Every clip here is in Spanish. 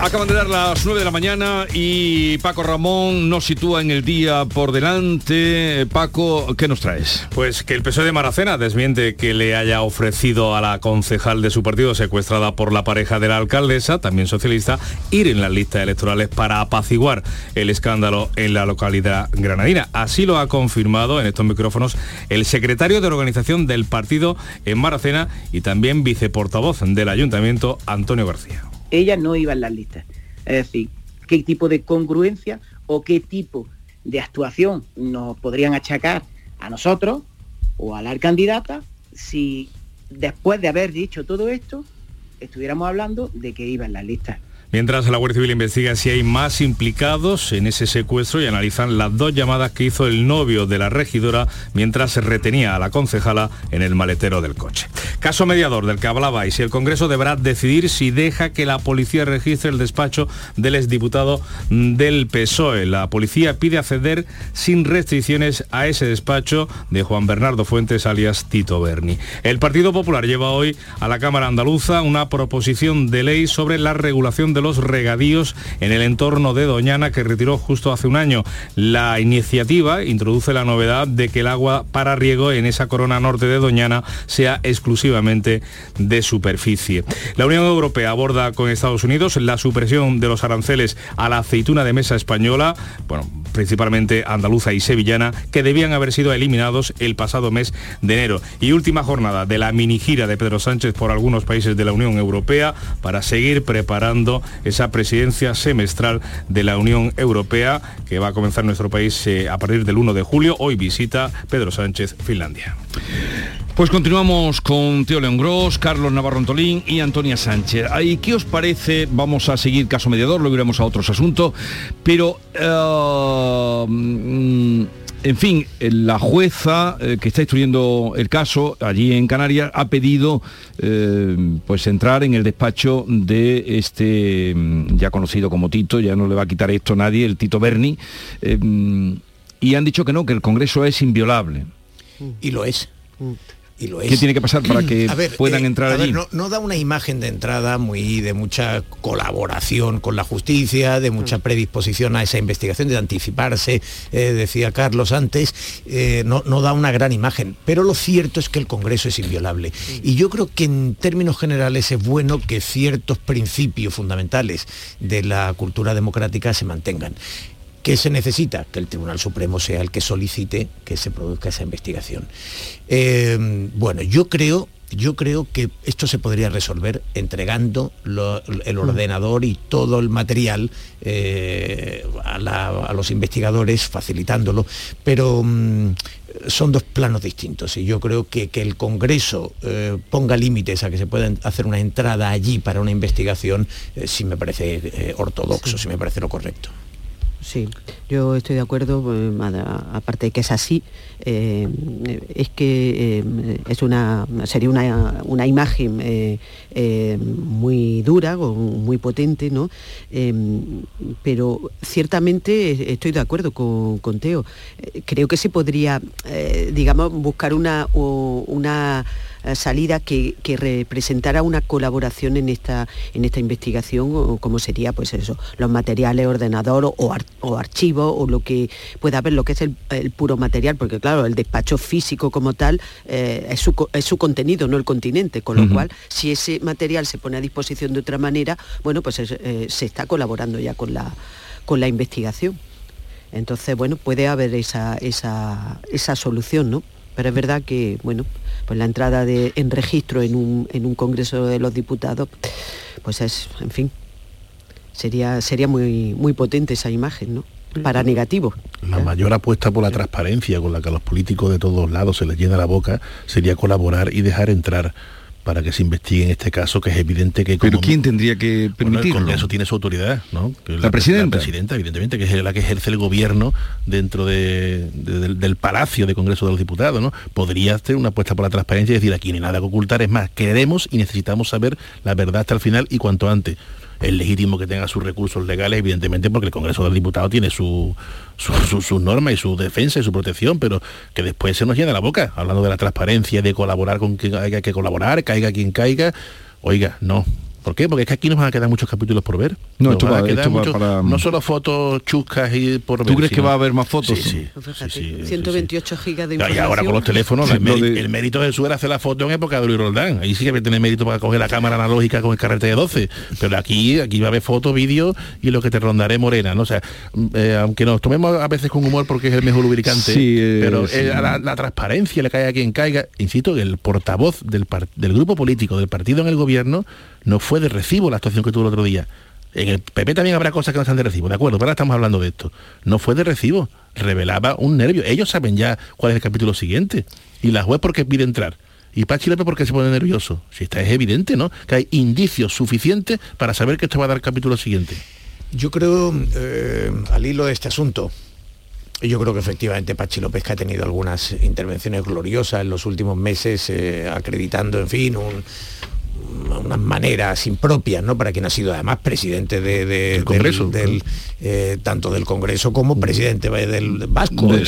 Acaban de dar las 9 de la mañana y Paco Ramón nos sitúa en el día por delante. Paco, ¿qué nos traes? Pues que el PSOE de Maracena desmiente que le haya ofrecido a la concejal de su partido secuestrada por la pareja de la alcaldesa, también socialista, ir en las listas electorales para apaciguar el escándalo en la localidad granadina. Así lo ha confirmado en estos micrófonos el secretario de organización del partido en Maracena y también viceportavoz del ayuntamiento, Antonio García ella no iba en las listas. Es decir, qué tipo de congruencia o qué tipo de actuación nos podrían achacar a nosotros o a la candidata si después de haber dicho todo esto estuviéramos hablando de que iba en las listas. Mientras la Guardia Civil investiga si hay más implicados en ese secuestro y analizan las dos llamadas que hizo el novio de la regidora mientras se retenía a la concejala en el maletero del coche. Caso mediador del que hablaba y si el Congreso deberá decidir si deja que la policía registre el despacho del exdiputado del PSOE. La policía pide acceder sin restricciones a ese despacho de Juan Bernardo Fuentes alias Tito Berni. El Partido Popular lleva hoy a la Cámara Andaluza una proposición de ley sobre la regulación de de los regadíos en el entorno de Doñana que retiró justo hace un año. La iniciativa introduce la novedad de que el agua para riego en esa corona norte de Doñana sea exclusivamente de superficie. La Unión Europea aborda con Estados Unidos la supresión de los aranceles a la aceituna de mesa española, bueno, principalmente andaluza y sevillana, que debían haber sido eliminados el pasado mes de enero. Y última jornada de la mini gira de Pedro Sánchez por algunos países de la Unión Europea para seguir preparando esa presidencia semestral de la Unión Europea que va a comenzar nuestro país eh, a partir del 1 de julio. Hoy visita Pedro Sánchez Finlandia. Pues continuamos con Teo León Gross, Carlos Navarro Antolín y Antonia Sánchez. ¿Y qué os parece? Vamos a seguir caso mediador, luego iremos a otros asuntos, pero eh, mm, en fin, la jueza eh, que está instruyendo el caso allí en Canarias ha pedido eh, pues entrar en el despacho de este mm, ya conocido como Tito, ya no le va a quitar esto a nadie, el Tito Berni, eh, mm, y han dicho que no, que el Congreso es inviolable. Y lo es. ¿Qué tiene que pasar para que puedan eh, entrar allí? no, da una imagen de entrada muy de mucha colaboración con la justicia, de mucha mm. predisposición a esa investigación, de anticiparse, eh, decía Carlos antes, eh, no, no, da una gran imagen. Pero lo cierto es que el Congreso es inviolable. Y yo creo que en términos generales es bueno que ciertos principios fundamentales de la cultura democrática se mantengan. ¿Qué se necesita? Que el Tribunal Supremo sea el que solicite que se produzca esa investigación. Eh, bueno, yo creo yo creo que esto se podría resolver entregando el mm. ordenador y todo el material eh, a, los investigadores, facilitándolo, pero mm, son dos planos distintos y yo creo que que el Congreso eh, ponga límites a que se pueda hacer una entrada allí para una investigación, sí me parece ortodoxo, sí me parece lo correcto. Sí, yo estoy de acuerdo, eh, aparte de que es así, eh, es que eh, es una, sería una, imagen muy dura, muy potente, ¿no? pero ciertamente estoy de acuerdo con, con Teo. Creo que se podría, digamos, buscar una, una eh, salida que, representara una colaboración en esta, en esta investigación, como sería pues eso, los materiales, ordenador o, o archivos o lo que pueda haber, lo que es el, puro material, porque claro, el despacho físico como tal eh, es, su, contenido, no el continente, con lo cual si ese material se pone a disposición de otra manera, bueno, pues eh, se está colaborando ya con la, con la investigación. Entonces, bueno, puede haber esa, esa, esa solución, ¿no? Pero es verdad que, bueno, pues la entrada de, en registro en un, en un Congreso de los Diputados, pues es, en fin, sería, sería muy, muy potente esa imagen, ¿no? para negativo. La mayor apuesta por la transparencia con la que a los políticos de todos lados se les llena la boca sería colaborar y dejar entrar para que se investigue en este caso, que es evidente que... ¿Pero quién tendría que permitirlo? Bueno, el tiene su autoridad, ¿no? la, presidenta. La presidenta, evidentemente, que es la que ejerce el gobierno dentro del, del, Palacio de Congreso de los Diputados, ¿no? Podría hacer una apuesta por la transparencia y decir, aquí ni nada que ocultar, es más, queremos y necesitamos saber la verdad hasta el final y cuanto antes es legítimo que tenga sus recursos legales, evidentemente, porque el Congreso del Diputado tiene su, sus su, normas y su defensa y su protección, pero que después se nos llena la boca, hablando de la transparencia, de colaborar con quien haya que colaborar, caiga quien caiga. Oiga, no, ¿Por qué? Porque es que aquí nos van a quedar muchos capítulos por ver. No, esto va, esto para... No solo fotos chuscas y por ver. ¿Tú crees que va a haber más fotos? Sí, sí. 128 gigas de información. Y ahora con los teléfonos, el, mérito de su era hacer la foto en época de Luis Roldán. Ahí sí que tener mérito para coger la cámara analógica con el carrete de 12. Pero aquí, aquí va a haber fotos, vídeos y lo que te rondaré morena, ¿no? O sea, mm, eh, aunque nos tomemos a veces con humor porque es el mejor lubricante, eh, pero eh, la, transparencia le cae a quien caiga. Insisto, el portavoz del, del grupo político, del partido en el gobierno, no fue de recibo la actuación que tuvo el otro día. En el PP también habrá cosas que no están de recibo, ¿de acuerdo? Ahora estamos hablando de esto. No fue de recibo, revelaba un nervio. Ellos saben ya cuál es el capítulo siguiente. Y la juez porque pide entrar. Y Pachi López porque se pone nervioso. Si está es evidente, ¿no? Que hay indicios suficientes para saber que esto va a dar capítulo siguiente. Yo creo, eh, al hilo de este asunto, yo creo que efectivamente Pachi López que ha tenido algunas intervenciones gloriosas en los últimos meses, eh, acreditando, en fin, un, unas maneras impropias, ¿no? Para quien ha sido además presidente de, Congreso, del, eh, tanto del Congreso como presidente del Vasco, que,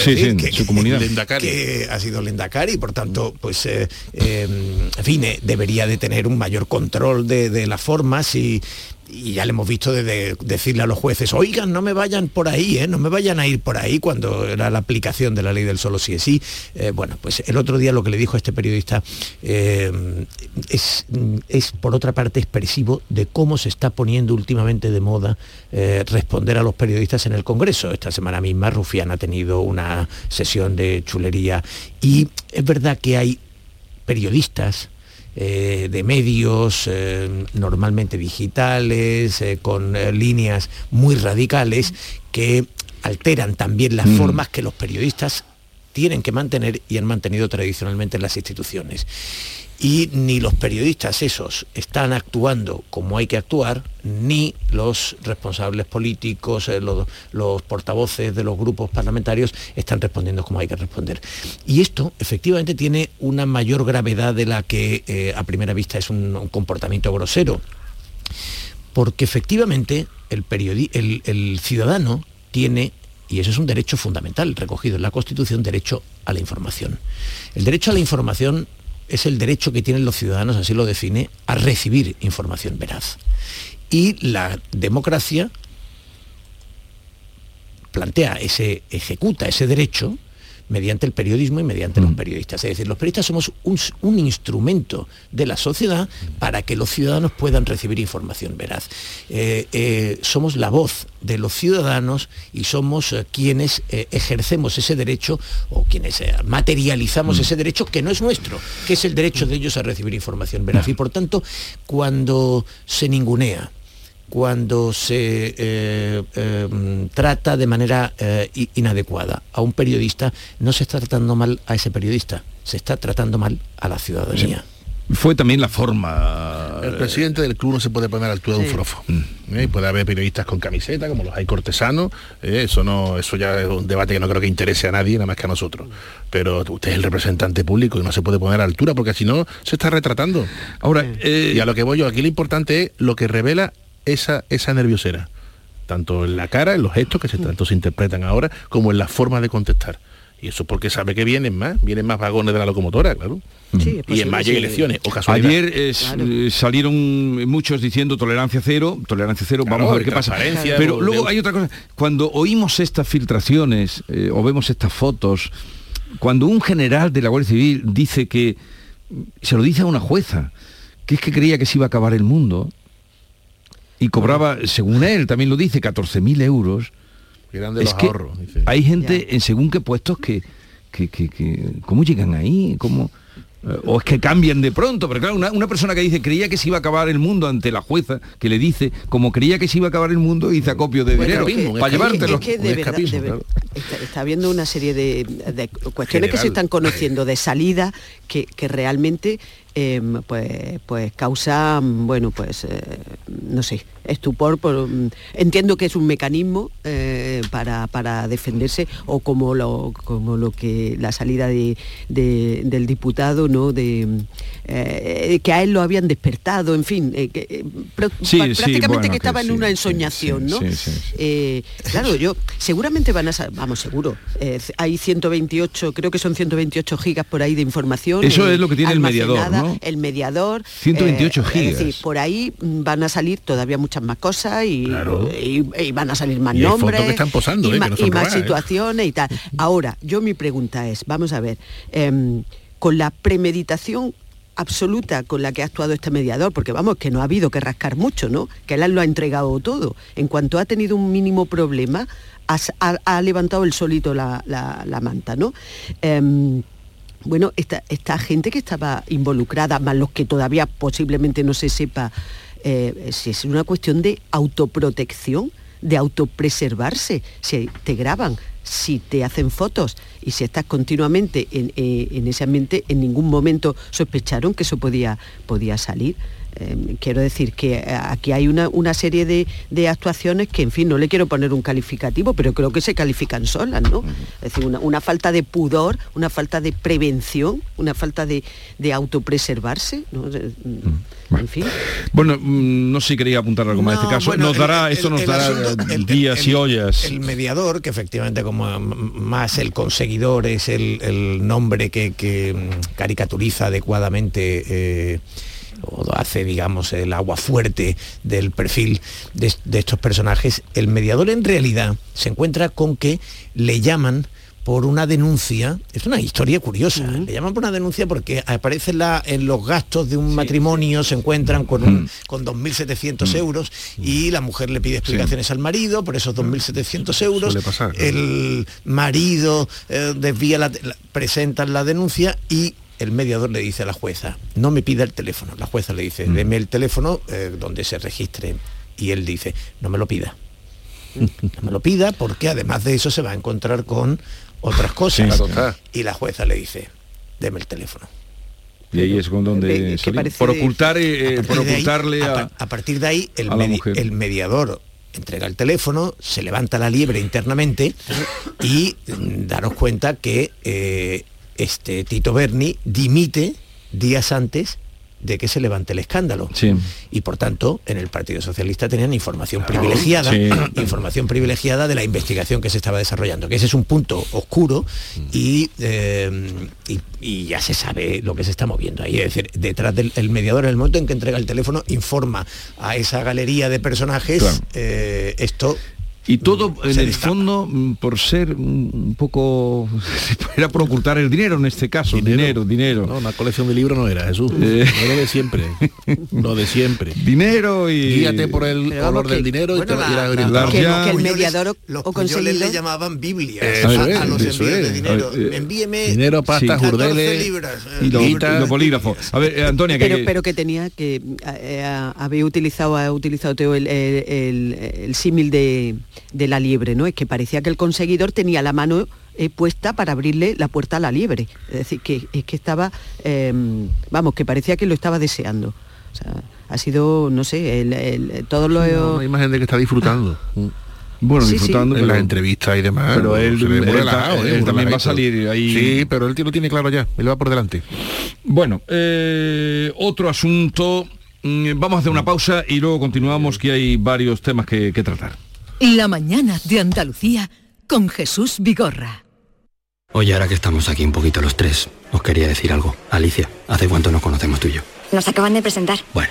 su comunidad. que ha sido Lendakari, por tanto, pues, eh, em, en fin, eh, debería de tener un mayor control de, de las formas y, y ya le hemos visto de, decirle a los jueces, oigan, no me vayan por ahí, ¿eh? no me vayan a ir por ahí cuando era la aplicación de la ley del solo sí es sí. Eh, bueno, pues el otro día lo que le dijo a este periodista eh, es, es, por otra parte, expresivo de cómo se está poniendo últimamente de moda responder a los periodistas en el Congreso. Esta semana misma Rufián ha tenido una sesión de chulería y es verdad que hay periodistas, eh, de medios eh, normalmente digitales, eh, con líneas muy radicales, que alteran también las mm. formas que los periodistas tienen que mantener y han mantenido tradicionalmente en las instituciones y ni los periodistas esos están actuando como hay que actuar, ni los responsables políticos, eh, los, portavoces de los grupos parlamentarios están respondiendo como hay que responder. Y esto efectivamente tiene una mayor gravedad de la que eh, a primera vista es un, comportamiento grosero, porque efectivamente el, el ciudadano tiene y eso es un derecho fundamental recogido en la Constitución, derecho a la información. El derecho a la información es el derecho que tienen los ciudadanos, así lo define, a recibir información veraz. Y la democracia plantea ese, ejecuta ese derecho mediante el periodismo y mediante los mm. periodistas. Es decir, los periodistas somos un, instrumento de la sociedad para que los ciudadanos puedan recibir información veraz. Eh, eh, somos la voz de los ciudadanos y somos eh, quienes ejercemos ese derecho o quienes materializamos mm. ese derecho que no es nuestro, que es el derecho de ellos a recibir información veraz. Y por tanto, cuando se ningunea, cuando se eh, em, trata de manera eh, inadecuada a un periodista, no se está tratando mal a ese periodista, se está tratando mal a la ciudadanía. Fue también la forma. El presidente del club no se puede poner a la altura de un frofo. Mm. ¿Eh? Puede haber periodistas con camiseta, como los hay cortesanos. Eso no, eso ya es un debate que no creo que interese a nadie, nada más que a nosotros. Pero usted es el representante público y no se puede poner a la altura, porque si no, se está retratando. Ahora, y a lo que voy yo, aquí lo importante es lo que revela esa, esa nerviosera, tanto en la cara, en los gestos que se, tanto se interpretan ahora, como en la forma de contestar. Y eso porque sabe que vienen más, vienen más vagones de la locomotora, claro. y en mayo elecciones, o Ayer eh, salieron muchos diciendo tolerancia cero, tolerancia cero, vamos a ver qué pasa. Pero luego hay otra cosa, cuando oímos estas filtraciones eh, o vemos estas fotos, cuando un general de la Guardia Civil dice que, se lo dice a una jueza, que es que creía que se iba a acabar el mundo, y cobraba, según él también lo dice, 14.000 euros. es que hay gente en según qué puestos que, que, que, ¿cómo llegan ahí? ¿Cómo? Eh, o es que cambian de pronto, pero claro, una, persona que dice creía que se iba a acabar el mundo ante la jueza, que le dice, como creía que se iba a acabar el mundo, hizo acopio de dinero para llevártelo. Es que de verdad, está, habiendo una serie de, cuestiones que se están conociendo de salida que, realmente em, pues, pues causa, bueno, pues, eh, no sé, estupor. Por, mm, entiendo que es un mecanismo eh, para, para, defenderse o como lo, como lo que la salida de, del diputado, ¿no? De, eh, que a él lo habían despertado, en fin, que, prácticamente que estaba en una ensoñación, ¿no? claro, yo, seguramente van a, vamos, seguro, hay 128, creo que son 128 gigas por ahí de información. Eso es lo que tiene el mediador, ¿no? El mediador. 128 gigas. Es decir, por ahí van a salir todavía muchas más cosas y, van a salir más nombres. Que están posando, y, eh, más ¿eh? situaciones y tal. Ahora, yo mi pregunta es, vamos a ver, em, con la premeditación absoluta con la que ha actuado este mediador, porque vamos, que no ha habido que rascar mucho, ¿no? Que él lo ha entregado todo. En cuanto ha tenido un mínimo problema, ha, levantado el solito la, manta, ¿no? Em, bueno, esta, gente que estaba involucrada, más los que todavía posiblemente no se sepa eh, si es una cuestión de autoprotección, de autopreservarse, si te graban, si te hacen fotos y si estás continuamente en, eh, en ese ambiente, en ningún momento sospecharon que eso podía, podía salir. Em, quiero decir que eh, aquí hay una, serie de, actuaciones que, en fin, no le quiero poner un calificativo, pero creo que se califican solas, ¿no? Es decir, una, falta de pudor, una falta de prevención, una falta de, autopreservarse, ¿no? Mm, en fin. Bueno, mm, no sé si quería apuntar algo más en este caso. nos dará, esto nos dará días y ollas. El mediador, que efectivamente como más el conseguidor es el, nombre que, mm, caricaturiza adecuadamente eh, o hace, digamos, el agua fuerte del perfil de, estos personajes, el mediador en realidad se encuentra con que le llaman por una denuncia, es una historia curiosa, le llaman por una denuncia porque aparece la, en los gastos de un matrimonio, se encuentran con, un, con 2.700 euros y la mujer le pide explicaciones al marido por esos 2.700 euros, el marido eh, desvía la, presentan la denuncia y el mediador le dice a la jueza, no me pida el teléfono. La jueza le dice, deme el teléfono eh, donde se registre. Y él dice, no me lo pida. No me lo pida porque además de eso se va a encontrar con otras cosas. y la jueza le dice, deme el teléfono. Y ahí es con donde... por ocultar, eh, por ocultarle a, a, partir de ahí, el, el mediador entrega el teléfono, se levanta la liebre internamente y mm, daros cuenta que eh, este Tito Berni dimite días antes de que se levante el escándalo. Y por tanto, en el Partido Socialista tenían información privilegiada, información privilegiada de la investigación que se estaba desarrollando, que ese es un punto oscuro eh, y, ya se sabe lo que se está moviendo ahí. Es decir, detrás del mediador, en el momento en que entrega el teléfono, informa a esa galería de personajes eh, esto y todo en el fondo mm, por ser un poco era por ocultar el dinero en este caso dinero. dinero, no una colección de libros no era Jesús. Eh. era de siempre. Lo de siempre. Dinero y guíate por el olor del dinero y te la, la, que, que, el mediador los o le llamaban Biblia a, los envíos de dinero. Eh, envíeme dinero pasta sí. jurdeles y, los bolígrafos. A ver eh, Antonia pero, pero que tenía que había utilizado ha utilizado Teo el, el, el símil de de la liebre, ¿no? Es que parecía que el conseguidor tenía la mano eh, puesta para abrirle la puerta a la liebre. Es decir, que es que estaba, em, vamos, que parecía que lo estaba deseando. O sea, ha sido, no sé, el, el, todo lo... una imagen de que está disfrutando. Bueno, disfrutando en las entrevistas y demás. Pero él, ¿eh? también va a salir ahí. Sí, pero él lo tiene claro ya. Él va por delante. Bueno, eh, otro asunto. Mm, vamos a hacer una pausa y luego continuamos que hay varios temas que tratar. La mañana de Andalucía con Jesús Vigorra. Oye, ahora que estamos aquí un poquito los tres, os quería decir algo. Alicia, ¿hace cuánto nos conocemos tú y yo? Nos acaban de presentar. Bueno.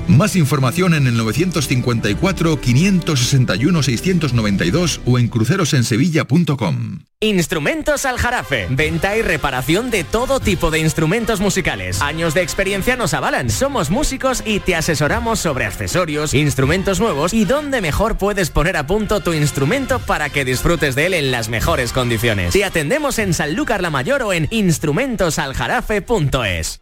Más información en el 954-561-692 o en crucerosensevilla.com. Instrumentos Aljarafe. Venta y reparación de todo tipo de instrumentos musicales. Años de experiencia nos avalan. Somos músicos y te asesoramos sobre accesorios, instrumentos nuevos y dónde mejor puedes poner a punto tu instrumento para que disfrutes de él en las mejores condiciones. Te atendemos en Sanlúcar la Mayor o en instrumentosaljarafe.es.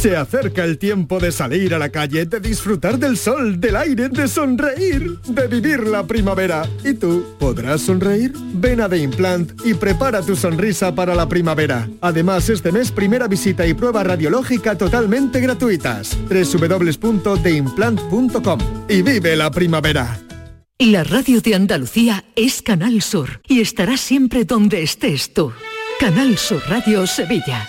Se acerca el tiempo de salir a la calle, de disfrutar del sol, del aire, de sonreír, de vivir la primavera. ¿Y tú podrás sonreír? Ven a The Implant y prepara tu sonrisa para la primavera. Además, este mes primera visita y prueba radiológica totalmente gratuitas. www.theimplant.com y vive la primavera. La radio de Andalucía es Canal Sur y estará siempre donde estés tú. Canal Sur Radio Sevilla.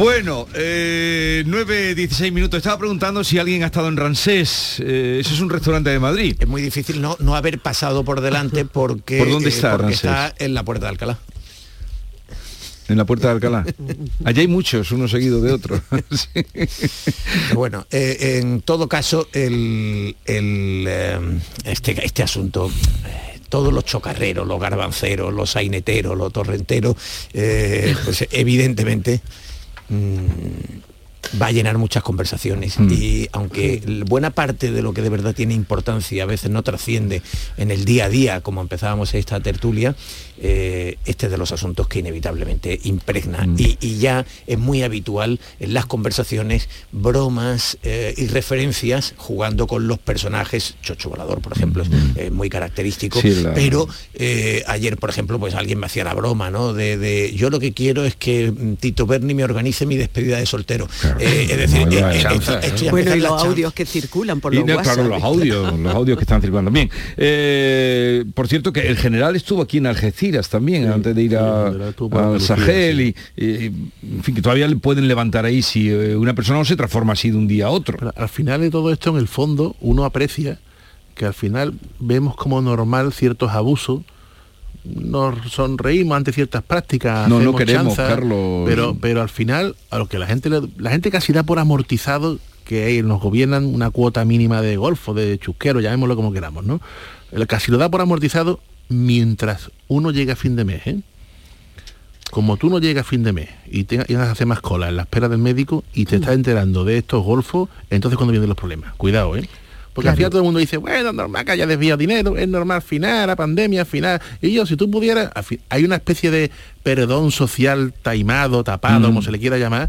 Bueno, eh, 9.16 minutos. Estaba preguntando si alguien ha estado en Ransés. Eh, ese es un restaurante de Madrid. Es muy difícil no, no haber pasado por delante porque, ¿Por dónde eh, está porque Ransés? está en la puerta de Alcalá. En la puerta de Alcalá. Allí hay muchos, uno seguido de otro. Sí. Bueno, eh, en todo caso, el, el, eh, este, este asunto eh, todos los chocarreros, los garbanceros, los saineteros, los torrenteros, eh, pues evidentemente mm, va a llenar muchas conversaciones. Mm. y aunque buena parte de lo que de verdad tiene importancia a veces no trasciende en el día a día como empezábamos esta tertulia eh, este es de los asuntos que inevitablemente impregna. Mm. y, y ya es muy habitual en las conversaciones bromas eh, y referencias jugando con los personajes. Chocho Volador por ejemplo es eh, muy característico. Mm. Sí, la- pero ayer por ejemplo pues alguien me hacía la broma no de, de, yo lo que quiero es que mm, Tito Berni me organice mi despedida de soltero Eh, es decir No, eh, ya, eh, ya, esto- ya. esto ya Bueno, y los audios que circulan por Y los no, WhatsApp. claro, los audios, los audios que están circulando. Bien, eh, por cierto que el general estuvo aquí en Algeciras también, antes de ir a, al Sahel, y, y, en fin, que todavía le pueden levantar ahí si una persona no se transforma así de un día a otro. Pero al final de todo esto, en el fondo, uno aprecia que al final vemos como normal ciertos abusos, nos sonreímos ante ciertas prácticas, No, no queremos, chanza, Carlos. Pero, pero al final, a lo que la gente le- la gente casi da por amortizado que nos gobiernan una cuota mínima de golfo, de chusquero, llamémoslo como queramos, ¿no? El casi lo da por amortizado mientras uno llega a fin de mes, ¿eh? como tú no llegas a fin de mes y tengas y vas a hacer más cola en la espera del médico y te estás enterando de estos golfos, entonces cuando vienen los problemas. Cuidado, ¿eh? Porque al final todo el mundo dice, bueno, normal que haya desviado dinero, es normal al final, la pandemia al final. Y yo, si tú pudieras, hay una especie de perdón social taimado, tapado, Mm. como se le quiera llamar,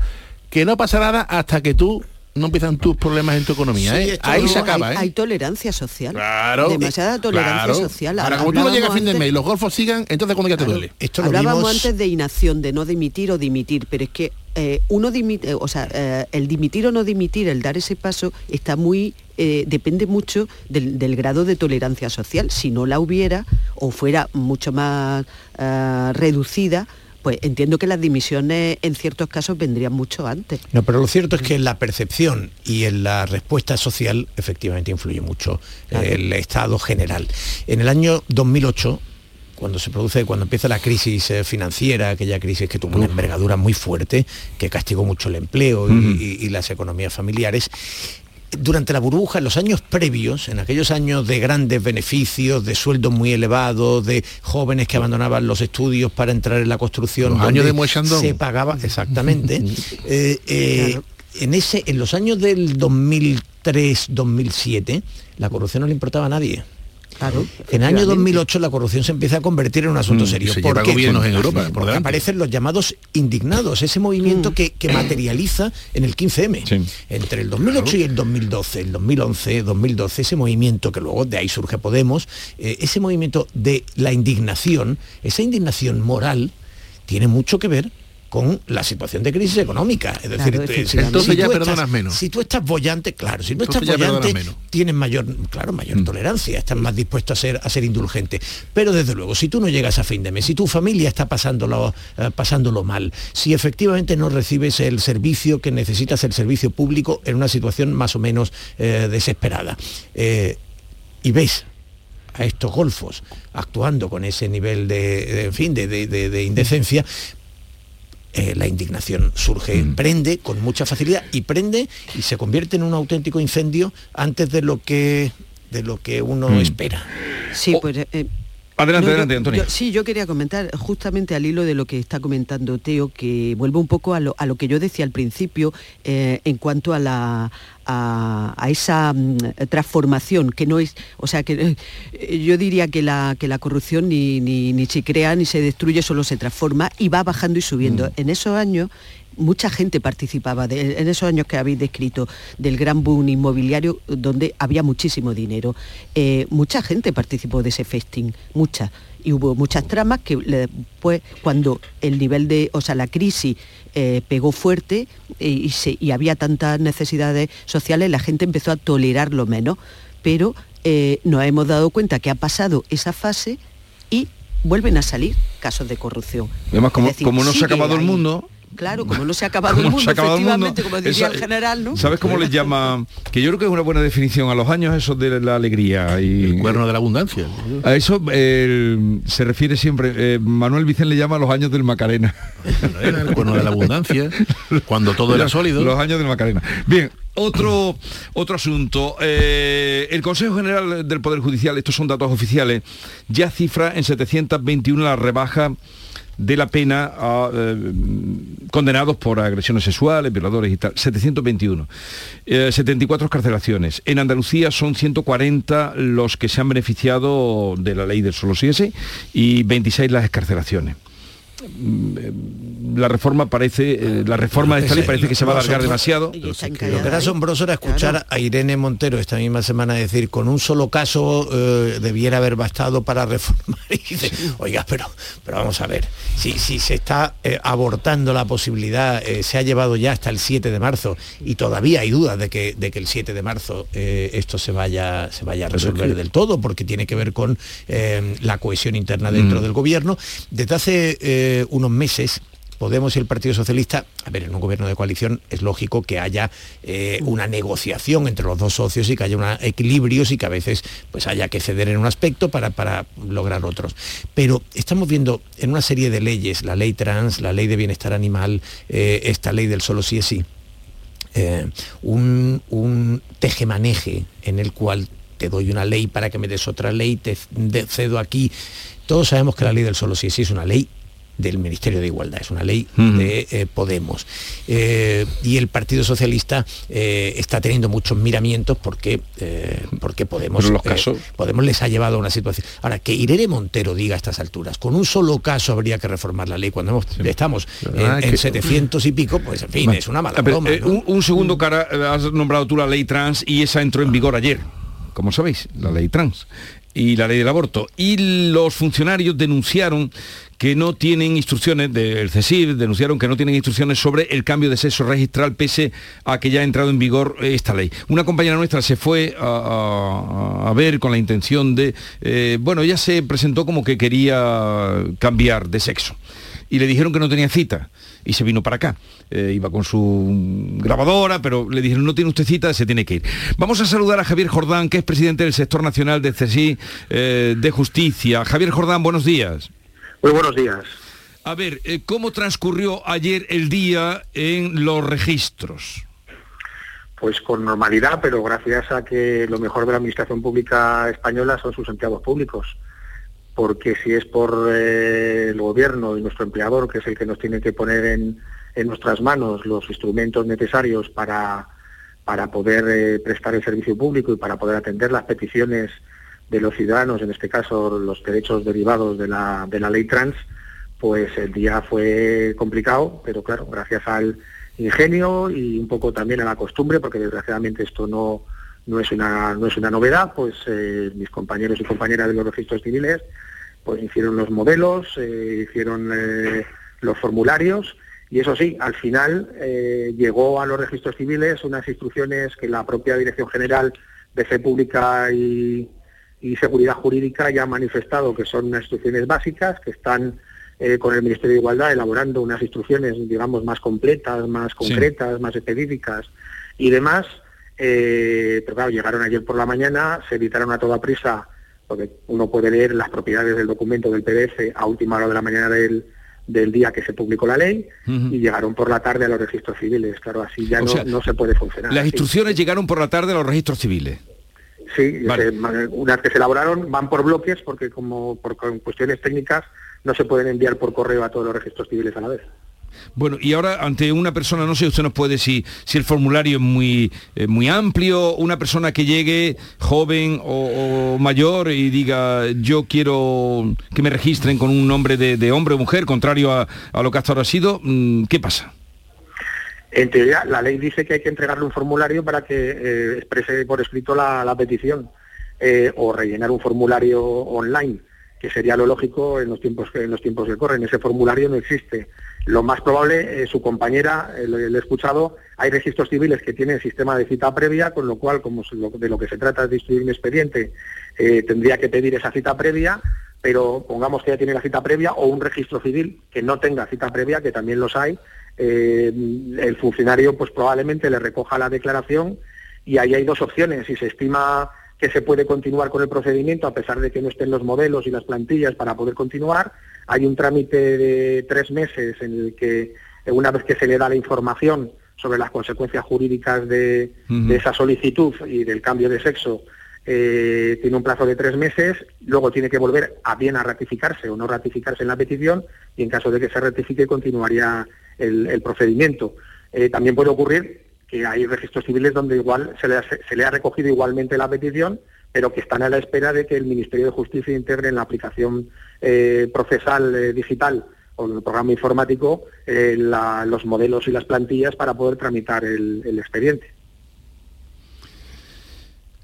que no pasa nada hasta que tú no empiezan tus problemas en tu economía. Sí, ¿eh? Ahí se acaba, hay, ¿eh? hay tolerancia social. Claro. Demasiada tolerancia claro. social. Ahora, como tú no llegas a fin de mes y los golfos sigan, entonces cuando ya te duele. esto lo Hablábamos vimos antes de inacción, de no dimitir o dimitir, pero es que eh, uno dimite, o sea, eh, el dimitir o no dimitir, el dar ese paso, está muy, eh, depende mucho del, del grado de tolerancia social. Si no la hubiera o fuera mucho más eh, reducida, pues entiendo que las dimisiones en ciertos casos vendrían mucho antes. No, pero lo cierto es que en la percepción y en la respuesta social efectivamente influye mucho el estado general. En el año 2008, cuando se produce, cuando empieza la crisis eh, financiera, aquella crisis que tuvo una envergadura muy fuerte, que castigó mucho el empleo y, Ujú. y- y las economías familiares, durante la burbuja, en los años previos, en aquellos años de grandes beneficios, de sueldos muy elevados, de jóvenes que abandonaban los estudios para entrar en la construcción, Los años de se pagaba exactamente. eh, eh, en, ese, en los años del 2003-2007, la corrupción no le importaba a nadie. Claro, en el año 2008 la corrupción se empieza a convertir en un asunto Mm, serio. se lleva ¿Por qué? gobiernos en Europa, por Porque aparecen los llamados indignados, ese movimiento que, que materializa en el 15M. Entre el 2008 y el 2012, el 2011, 2012, ese movimiento que luego de ahí surge Podemos, eh, ese movimiento de la indignación, esa indignación moral, tiene mucho que ver con la situación de crisis económica. Es decir, Claro, efectivamente. Entonces ya tú perdonas estás- menos. Si tú estás bollante, claro, si tú Entonces estás ya bollante, tienes mayor, claro, mayor tolerancia, estás más dispuesto a ser, a ser indulgente. Pero desde luego, si tú no llegas a fin de mes, si tu familia está pasándolo, eh, pasándolo mal, si efectivamente no recibes el servicio que necesitas, el servicio público, en una situación más o menos eh, desesperada, eh, y ves a estos golfos actuando con ese nivel de, de, en fin, de, de- de- de indecencia, eh, la indignación surge, prende con mucha facilidad y prende y se convierte en un auténtico incendio antes de lo que de lo que uno Mm. espera. Sí, pues... eh, Adelante, No, adelante, Antonio. sí, yo quería comentar justamente al hilo de lo que está comentando Teo, que vuelvo un poco a lo, a lo que yo decía al principio eh, en cuanto a la a, a esa mm, transformación que no es, o sea que eh, yo diría que la que la corrupción ni, ni, ni se crea ni se destruye, solo se transforma y va bajando y subiendo. Mm. En esos años mucha gente participaba de- en esos años que habéis descrito del gran boom inmobiliario donde había muchísimo dinero. Eh, mucha gente participó de ese festín, mucha. Y hubo muchas tramas que le- pues cuando el nivel de, o sea, la crisis eh, pegó fuerte eh, y, se- y había tantas necesidades sociales, la gente empezó a tolerarlo menos. Pero nos hemos dado cuenta que ha pasado esa fase y vuelven a salir casos de corrupción. Además, como, decir, como no se ha acabado el mundo, Claro, como no se ha acabado el mundo, se ha acabado el mundo, efectivamente, como diría esa- el general, ¿no? ¿Sabes cómo les llama? Que yo creo que es una buena definición a los años esos de la alegría y el cuerno de la abundancia. A eso eh, se refiere siempre. eh, Manuel Vicente le llama los años del Macarena. el cuerno de la abundancia, cuando todo era sólido. Los años del Macarena. Bien. Otro, otro asunto. Eh, el Consejo General del Poder Judicial, estos son datos oficiales, ya cifra en 721 la rebaja de la pena eh, condenados por agresiones sexuales, violadores y tal. 721. Eh, 74 escarcelaciones. En Andalucía son 140 los que se han beneficiado de la ley del solo y 26 las escarcelaciones. Mm, eh, La reforma parece, eh, la reforma de esta ley parece que se va a alargar demasiado. Lo que era asombroso era escuchar a Irene Montero esta misma semana decir con un solo caso eh, debiera haber bastado para reformar. Y dice, oiga, pero, pero vamos a ver, si, si se está eh, abortando la posibilidad, eh, se ha llevado ya hasta el 7 de marzo y todavía hay dudas de que, de que el 7 de marzo eh, esto se vaya, se vaya a resolver que- del todo, porque tiene que ver con eh, la cohesión interna dentro Mm. del gobierno. Desde hace unos meses Podemos y el Partido Socialista, a ver, en un gobierno de coalición es lógico que haya eh, una negociación entre los dos socios y que haya una- equilibrios y que a veces pues haya que ceder en un aspecto para, para lograr otros. Pero estamos viendo en una serie de leyes, la ley trans, la ley de bienestar animal, eh, esta ley del solo sí es sí, eh, un, un tejemaneje en el cual te doy una ley para que me des otra ley, te cedo aquí. Todos sabemos que la ley del solo sí es sí es una ley del Ministerio de Igualdad, es una ley de eh, Podemos. Eh, y el Partido Socialista eh, está teniendo muchos miramientos porque, porque Podemos, los casos- Podemos les ha llevado a una situación. Ahora, que Irene Montero diga a estas alturas, con un solo caso habría que reformar la ley, cuando hemos- estamos en, es en que- 700 y pico, pues en fin, Bueno, es una mala ver, broma. ¿no? un, un segundo, cara, has nombrado tú la ley trans y esa entró en vigor ayer, como sabéis, la ley trans y la ley del aborto. Y los funcionarios denunciaron que no tienen instrucciones del CESIF, denunciaron que no tienen instrucciones sobre el cambio de sexo registral pese a que ya ha entrado en vigor esta ley. Una compañera nuestra se fue a, ver con la intención de, eh, bueno, ella se presentó como que quería cambiar de sexo y le dijeron que no tenía cita y se vino para acá. Eh, iba con su grabadora, pero le dijeron no tiene usted cita, se tiene que ir. Vamos a saludar a Javier Jordán, que es presidente del sector nacional de CESI eh, de Justicia. Javier Jordán, buenos días. Muy buenos días. A ver, eh, ¿cómo transcurrió ayer el día en los registros? Pues con normalidad, pero gracias a que lo mejor de la administración pública española son sus empleados públicos. Porque si es por eh, el gobierno y nuestro empleador, que es el que nos tiene que poner en, en nuestras manos los instrumentos necesarios para, para poder eh, prestar el servicio público y para poder atender las peticiones de los ciudadanos, en este caso los derechos derivados de la, de la ley trans, pues el día fue complicado, pero claro, gracias al ingenio y un poco también a la costumbre, porque desgraciadamente esto no, no, es, una, no es una novedad, pues eh, mis compañeros y compañeras de los registros civiles pues hicieron los modelos, eh, hicieron eh, los formularios y eso sí, al final llegó a los registros civiles unas instrucciones que la propia Dirección General de Fe Pública y, y Seguridad Jurídica ya ha manifestado que son unas instrucciones básicas, que están eh, con el Ministerio de Igualdad elaborando unas instrucciones, digamos, más completas, más concretas, más específicas y demás. Eh, pero claro, llegaron ayer por la mañana, se editaron a toda prisa, porque uno puede leer las propiedades del documento del PDF a última hora de la mañana del, del día que se publicó la ley y llegaron por la tarde a los registros civiles. Claro, así ya no, no, se puede funcionar. Las instrucciones llegaron por la tarde a los registros civiles. Sí, unas que se elaboraron van por bloques porque como por cuestiones técnicas no se pueden enviar por correo a todos los registros civiles a la vez. Bueno, y ahora ante una persona, no sé, usted nos puede decir si el formulario es muy, eh, muy amplio, una persona que llegue joven o, mayor y diga yo quiero que me registren con un nombre de, hombre o mujer, contrario a, lo que hasta ahora ha sido, mm, ¿qué pasa? En teoría, la ley dice que hay que entregarle un formulario para que eh, exprese por escrito la, petición eh, o rellenar un formulario online que sería lo lógico en los tiempos que en los tiempos que corren. Ese formulario no existe. Lo más probable, eh, su compañera, eh, lo, he escuchado, hay registros civiles que tienen sistema de cita previa, con lo cual, como de lo que se trata es de instruir un expediente, tendría que pedir esa cita previa, pero pongamos que ya tiene la cita previa, o un registro civil que no tenga cita previa, que también los hay, el funcionario pues probablemente le recoja la declaración y ahí hay dos opciones. Si se estima que se puede continuar con el procedimiento a pesar de que no estén los modelos y las plantillas para poder continuar. Hay un trámite de tres meses en el que una vez que se le da la información sobre las consecuencias jurídicas de, esa solicitud y del cambio de sexo, eh, tiene un plazo de tres meses, luego tiene que volver a bien a ratificarse o no ratificarse en la petición y en caso de que se ratifique continuaría el, procedimiento. Eh, también puede ocurrir que hay registros civiles donde igual se le, ha, se le ha recogido igualmente la petición, pero que están a la espera de que el Ministerio de Justicia integre en la aplicación eh, procesal eh, digital o en el programa informático los modelos y las plantillas para poder tramitar el expediente.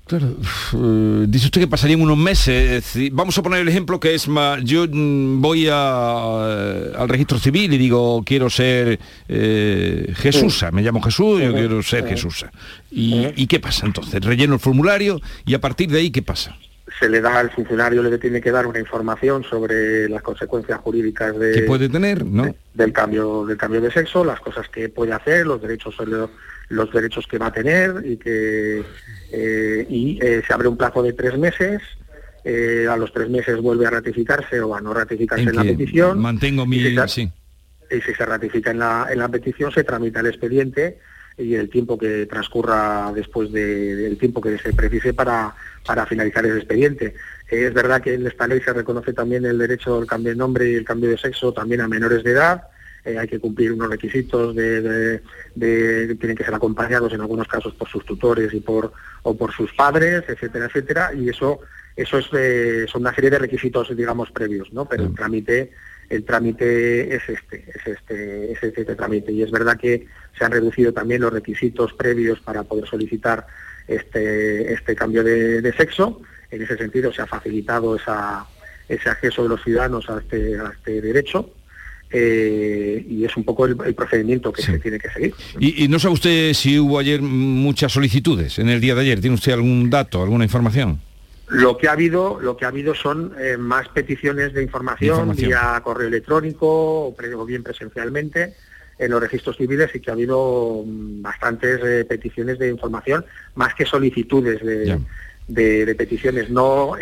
Claro, eh, dice usted que pasarían unos meses. Vamos a poner el ejemplo que es más, yo mm, voy al registro civil y digo quiero ser eh, Jesusa, me llamo Jesús, yo quiero ser Jesusa. ¿Y, qué pasa entonces? Relleno el formulario y a partir de ahí qué pasa? se le da al funcionario le tiene que dar una información sobre las consecuencias jurídicas de que puede tener no del cambio del cambio de sexo las cosas que puede hacer los derechos los derechos que va a tener y que eh, y eh, se abre un plazo de tres meses. Eh, a los tres meses vuelve a ratificarse o a no ratificarse en, la petición. Mantengo mi... Y si, y si se ratifica en la, en la petición, se tramita el expediente y el tiempo que transcurra después del tiempo que se precise para, para finalizar ese expediente. es verdad que en esta ley se reconoce también el derecho al cambio de nombre y el cambio de sexo también a menores de edad, eh, hay que cumplir unos requisitos de, tienen que ser acompañados en algunos casos por sus tutores y por o por sus padres, etcétera, etcétera, y eso eso es son una serie de requisitos digamos previos, ¿no? Pero el trámite el trámite es este, es este, es este trámite y es verdad que se han reducido también los requisitos previos para poder solicitar este este cambio de, sexo. En ese sentido se ha facilitado esa, ese acceso de los ciudadanos a este, a este derecho eh, y es un poco el, procedimiento que se tiene que seguir. ¿Y, no sabe usted si hubo ayer muchas solicitudes en el día de ayer? ¿Tiene usted algún dato, alguna información? Lo que ha habido, lo que ha habido son eh, más peticiones de información, vía correo electrónico o, bien presencialmente en los registros civiles y que ha habido mm, bastantes eh, peticiones de información, más que solicitudes de, de peticiones. No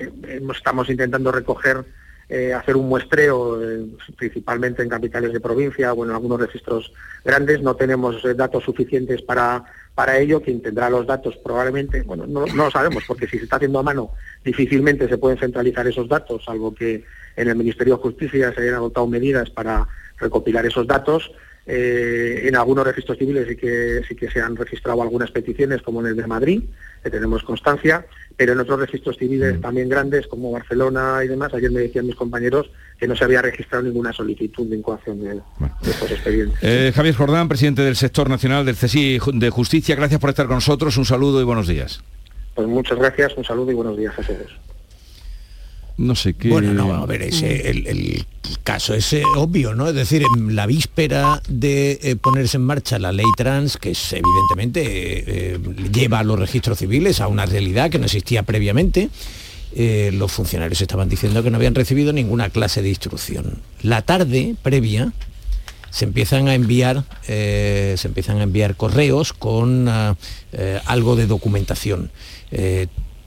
estamos intentando recoger eh, hacer un muestreo, eh, principalmente en capitales de provincia o en algunos registros grandes. No tenemos eh, datos suficientes para, para ello. Quien tendrá los datos probablemente, bueno, no, lo sabemos, porque si se está haciendo a mano, difícilmente se pueden centralizar esos datos, salvo que en el Ministerio de Justicia se hayan adoptado medidas para recopilar esos datos. Eh, en algunos registros civiles sí que, sí que se han registrado algunas peticiones, como en el de Madrid, que tenemos constancia, pero en otros registros civiles también grandes, como Barcelona y demás, ayer me decían mis compañeros que no se había registrado ninguna solicitud de incoación de, de estos expedientes. Eh, Javier Jordán, presidente del sector nacional del CSI de Justicia, gracias por estar con nosotros, un saludo y buenos días. Pues muchas gracias, un saludo y buenos días a todos. No sé qué... Bueno, no, a ver, ese, el, el caso es eh, obvio, ¿no? Es decir, en la víspera de eh, ponerse en marcha la ley trans, que es, evidentemente eh, lleva a los registros civiles a una realidad que no existía previamente, los funcionarios estaban diciendo que no habían recibido ninguna clase de instrucción. La tarde previa se empiezan a enviar, se empiezan a enviar correos con ah, algo de documentación.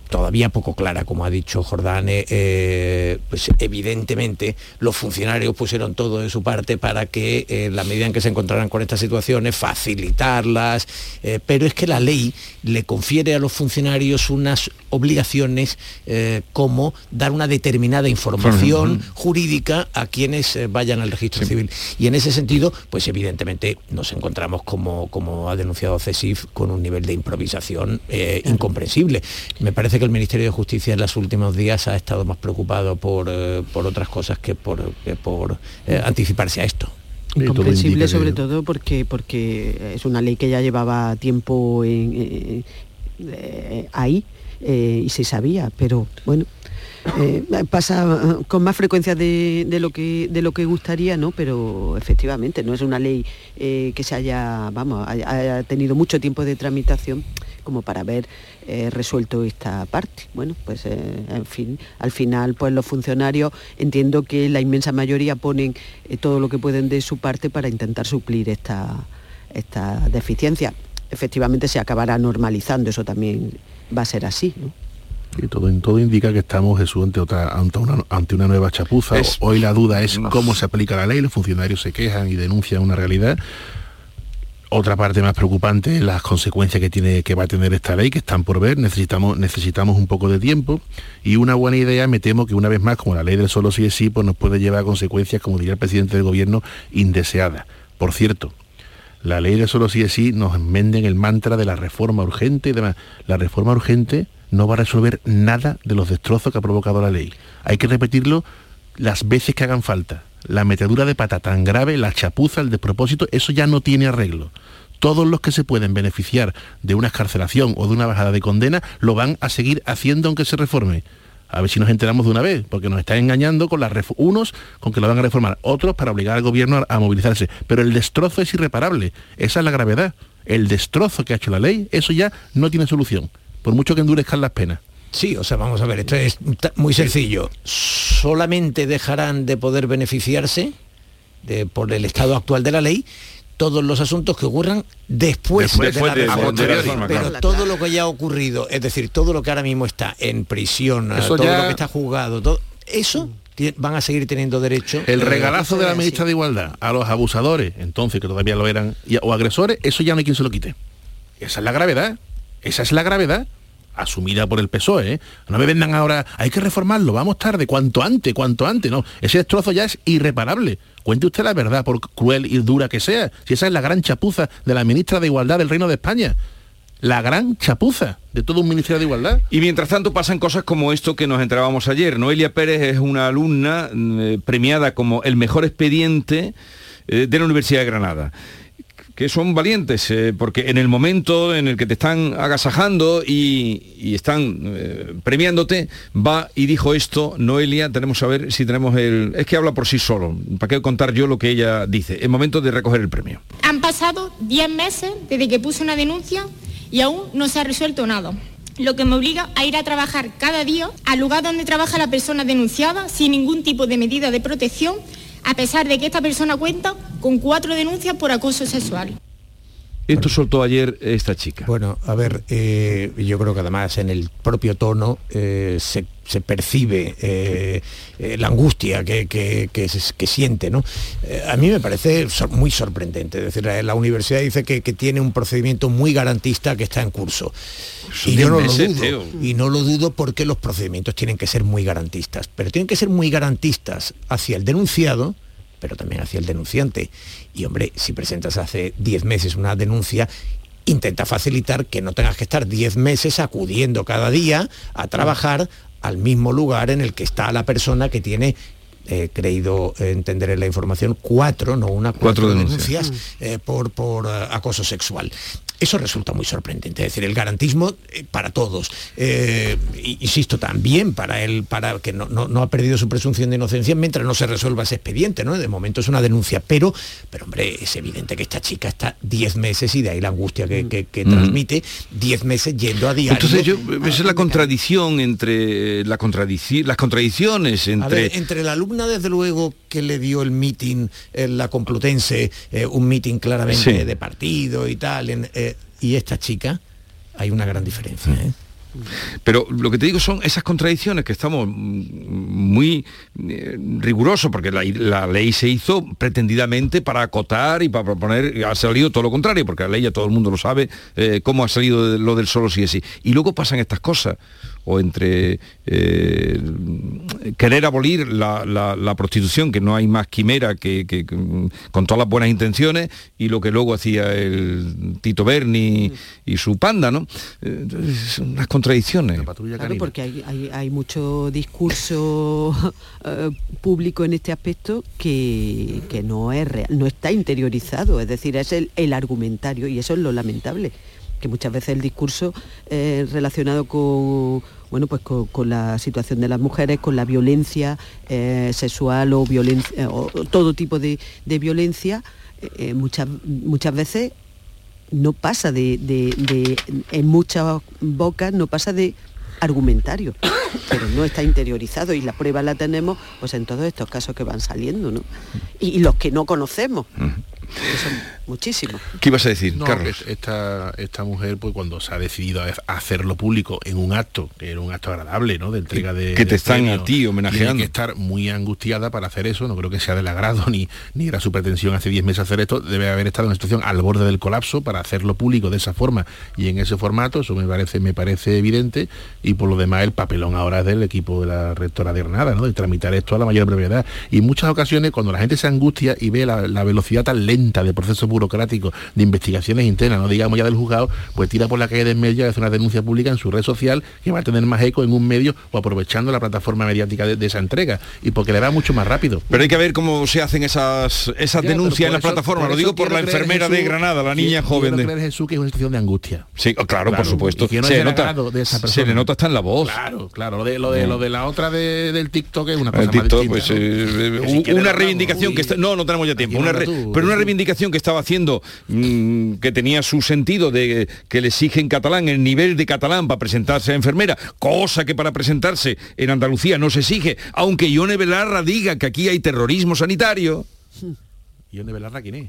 Todavía poco clara, como ha dicho Jordán, eh, eh, pues evidentemente los funcionarios pusieron todo de su parte para que eh, la medida en que se encontraran con estas situaciones, facilitarlas, eh, pero es que la ley le confiere a los funcionarios unas obligaciones como dar una determinada información jurídica a quienes vayan al registro civil. Y en ese sentido, pues evidentemente nos encontramos, como, como ha denunciado CESIF, con un nivel de improvisación incomprensible. Me parece que el Ministerio de Justicia en los últimos días ha estado más preocupado por, eh, por otras cosas que por, que por eh, anticiparse a esto. Incomprensible sobre todo porque porque es una ley que ya llevaba tiempo en, eh, eh, ahí eh, y se sabía, pero bueno. eh, pasa con más frecuencia de, de lo que de lo que gustaría, ¿no? Pero efectivamente no es una ley eh, que se haya, vamos, haya, haya tenido mucho tiempo de tramitación como para haber eh, resuelto esta parte. Bueno, pues eh, en fin, al final pues los funcionarios entiendo que la inmensa mayoría ponen eh, todo lo que pueden de su parte para intentar suplir esta, esta deficiencia. Efectivamente se acabará normalizando, eso también va a ser así. ¿no? Y todo, todo indica que estamos, Jesús, ante, otra, ante, una, ante una nueva chapuza. Hoy la duda es cómo se aplica la ley, los funcionarios se quejan y denuncian una realidad. Otra parte más preocupante las consecuencias que tiene que va a tener esta ley, que están por ver. Necesitamos, necesitamos un poco de tiempo. Y una buena idea, me temo que una vez más, como la ley del solo sí es sí, pues nos puede llevar a consecuencias, como diría el presidente del gobierno, indeseadas. Por cierto, la ley de solo sí es sí nos venden el mantra de la reforma urgente y demás. La reforma urgente no va a resolver nada de los destrozos que ha provocado la ley. Hay que repetirlo las veces que hagan falta. La metedura de pata tan grave, la chapuza, el despropósito, eso ya no tiene arreglo. Todos los que se pueden beneficiar de una escarcelación o de una bajada de condena lo van a seguir haciendo aunque se reforme. A ver si nos enteramos de una vez, porque nos están engañando con las unos con que lo van a reformar, otros para obligar al gobierno a, a movilizarse. Pero el destrozo es irreparable. Esa es la gravedad. El destrozo que ha hecho la ley, eso ya no tiene solución. Por mucho que endurezcan las penas. Sí, o sea, vamos a ver, esto es muy sencillo. Solamente dejarán de poder beneficiarse de- por el estado actual de la ley todos los asuntos que ocurran después, Después de la de- reforma. de la reforma, Pero claro. todo lo que ya ha ocurrido, es decir, todo lo que ahora mismo está en prisión, Eso todo ya- lo que está juzgado, todo eso van a seguir teniendo derecho. El regalazo de la ministra de Igualdad a los abusadores, entonces que todavía lo eran, y- o agresores, eso ya no hay quien se lo quite. Esa es la gravedad. Esa es la gravedad asumida por el PSOE. ¿eh? No me vendan ahora, hay que reformarlo, vamos tarde, cuanto antes, cuanto antes. No, ese destrozo ya es irreparable. Cuente usted la verdad, por cruel y dura que sea. Si esa es la gran chapuza de la ministra de Igualdad del Reino de España. La gran chapuza de todo un Ministerio de Igualdad. Y mientras tanto pasan cosas como esto que nos enterábamos ayer. Noelia Pérez es una alumna eh, premiada como el mejor expediente eh, de la Universidad de Granada que son valientes, eh, porque en el momento en el que te están agasajando y, están eh, premiándote, va y dijo esto, Noelia, tenemos a ver si tenemos el... Es que habla por sí solo, ¿para qué contar yo lo que ella dice? El momento de recoger el premio. Han pasado 10 meses desde que puse una denuncia y aún no se ha resuelto nada. Lo que me obliga a ir a trabajar cada día al lugar donde trabaja la persona denunciada sin ningún tipo de medida de protección, a pesar de que esta persona cuenta con cuatro denuncias por acoso sexual. Esto soltó ayer esta chica. Bueno, a ver, eh, yo creo que además en el propio tono eh, se, se percibe eh, la angustia que, que- que siente, ¿no? A mí me parece sor- muy sorprendente. Es decir, la, universidad dice que, que tiene un procedimiento muy garantista que está en curso. Son Y yo no meses, lo dudo. tío. Y no lo dudo porque los procedimientos tienen que ser muy garantistas. Pero tienen que ser muy garantistas hacia el denunciado pero también hacia el denunciante. Y hombre, si presentas hace 10 meses una denuncia, intenta facilitar que no tengas que estar 10 meses acudiendo cada día a trabajar al mismo lugar en el que está la persona que tiene he creído entender en la información cuatro, no una, cuatro, Cuatro denuncias. denuncias eh, por, por eh, acoso sexual. Eso resulta muy sorprendente, es decir, el garantismo eh, para todos. Eh, insisto, también para él, para que no, no- no ha perdido su presunción de inocencia mientras no se resuelva ese expediente, ¿no? De momento es una denuncia, pero, pero hombre, es evidente que esta chica está 10 meses y de ahí la angustia que, que- que Mm. transmite, 10 meses yendo a diario. Entonces yo, esa es la contradicción entre la contradici- las contradicciones A entre ver, entre desde luego, que le dio el meeting en la Complutense, eh, un meeting claramente Sí. de partido y tal, en, eh, y esta chica, hay una gran diferencia. ¿eh? Pero lo que te digo son esas contradicciones que estamos mm, muy eh, rigurosos, porque la, la ley se hizo pretendidamente para acotar y para proponer, ha salido todo lo contrario, porque la ley ya todo el mundo lo sabe, eh, cómo ha salido de- lo del solo sí es sí. Y luego pasan estas cosas, o entre eh, querer abolir la, la- la prostitución, que no hay más quimera que, que- que, mm, con todas las buenas intenciones, y lo que luego hacía el Tito Berni y su panda, ¿no? Eh, entonces, son unas contradicciones. Claro, porque hay, hay- hay mucho discurso eh, público en este aspecto que, que no es real, no está interiorizado, es decir, es el, el argumentario y eso es lo lamentable, que muchas veces el discurso eh, relacionado con bueno pues con, la situación de las mujeres, con la violencia eh, sexual o violencia o todo tipo de, de violencia, eh, muchas, muchas veces no pasa de, de- en muchas bocas no pasa de argumentario, pero no está interiorizado y la prueba la tenemos pues en todos estos casos que van saliendo, ¿no? Y, los que no conocemos, son muchísimos. ¿Qué ibas a decir, No, Carlos? Esta, esta mujer, pues cuando se ha decidido a hacerlo público en un acto, que era un acto agradable, ¿no? De entrega de. Que te de están premio, a ti homenajeando. Tiene que estar muy angustiada para hacer eso. No creo que sea del agrado ni, ni era su pretensión hace 10 meses hacer esto. Debe haber estado en una situación al borde del colapso para hacerlo público de esa forma y en ese formato. Eso me parece, me parece evidente. Y por lo demás, el papelón ahora es del equipo de la rectora de Granada, ¿no? De tramitar esto a la mayor brevedad. Y en muchas ocasiones, cuando la gente se angustia y ve la, la velocidad tan lenta del proceso burocrático de investigaciones internas, no digamos ya del juzgado, pues tira por la calle de en medio y hace una denuncia pública en su red social que va a tener más eco en un medio o aprovechando la plataforma mediática de, de esa entrega y porque le va mucho más rápido. Pero hay que ver cómo se hacen esas, esas Ya, denuncias en las plataformas. por Lo digo por la enfermera de Granada, la niña joven. de- Jesús, que es una situación de angustia. Sí, oh, claro, por supuesto. y que no se, del nota, de esa se le nota hasta en la voz. Claro, claro. Lo de, lo de, Mm. lo de la otra de- del TikTok es una cosa El más TikTok, distinta, pues, ¿no? eh, si una reivindicación uy, que está, no no tenemos ya tiempo una re- pero una. Reivindicación que estaba haciendo mm, que tenía su sentido de que le exige en catalán el nivel de catalán para presentarse a enfermera cosa que para presentarse en Andalucía no se exige aunque Ione Belarra diga que aquí hay terrorismo sanitario ¿Y dónde Belarra quién es?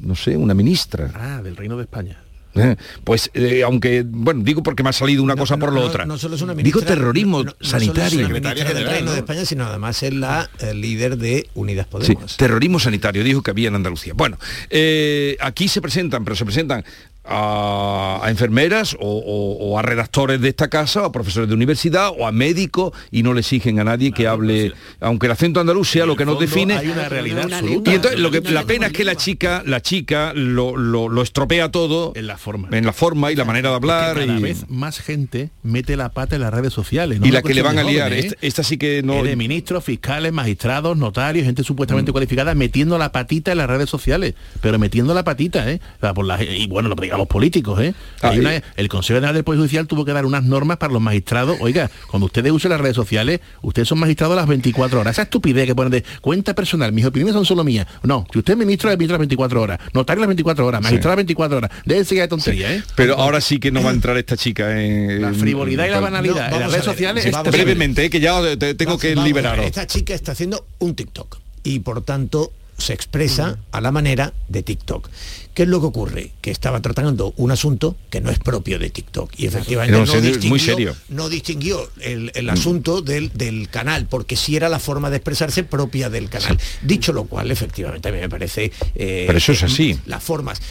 no sé una ministra Ah, del Reino de España. Eh, Pues, eh, aunque, bueno, digo porque me ha salido una cosa por la no, otra. no solo es una digo terrorismo no- no solo es sanitario. una ministra del Reino de España, sino además es la eh, líder de Unidas Sí, Podemos. terrorismo sanitario, dijo que había en Andalucía. Bueno, eh, aquí se presentan, pero se presentan a, a enfermeras o, o- o a redactores de esta casa, o a profesores de universidad, o a médicos, y no le exigen a nadie que hable, aunque el acento andaluz sea lo que nos define. hay una realidad absoluta. Y entonces lo que la pena es que la chica, la chica lo, lo- lo estropea todo en la forma. en la forma y la manera de hablar. Que cada y- vez más gente mete la pata en las redes sociales. no Y la que le van a liar, jóvenes, esta, esta sí que no... Es de ministros, fiscales, magistrados, notarios, gente supuestamente cualificada metiendo la patita en las redes sociales, pero metiendo la patita, ¿eh? O sea, por la- y bueno, lo digan los políticos, ¿eh? Hay Ah, una- y- el Consejo General del Poder Judicial tuvo que dar unas normas para los magistrados. Oiga, cuando ustedes usen las redes sociales, ustedes son magistrados a las 24 horas. Esa estupidez que ponen de cuenta personal, mis opiniones son solo mías. No, si usted es ministro, es ministro a las 24 horas, notario a las 24 horas, magistrado a las 24 horas. Déjense ya de tontería, ¿eh? Pero ahora sí que no va a entrar esta chica en... La frivolidad y la banalidad No, en vamos las a redes ver, sociales a ver. Brevemente, eh, que ya te- tengo Vamos- que a liberaros. Esta chica está haciendo un TikTok y por tanto se expresa a la manera de TikTok. ¿Qué es lo que ocurre? Que estaba tratando un asunto que no es propio de TikTok y efectivamente no serio- distinguió, muy serio. no distinguió el, el asunto del, del canal, porque sí era la forma de expresarse propia del canal. Dicho lo cual, efectivamente, a mí me parece... eh, Pero eso es así. Las formas.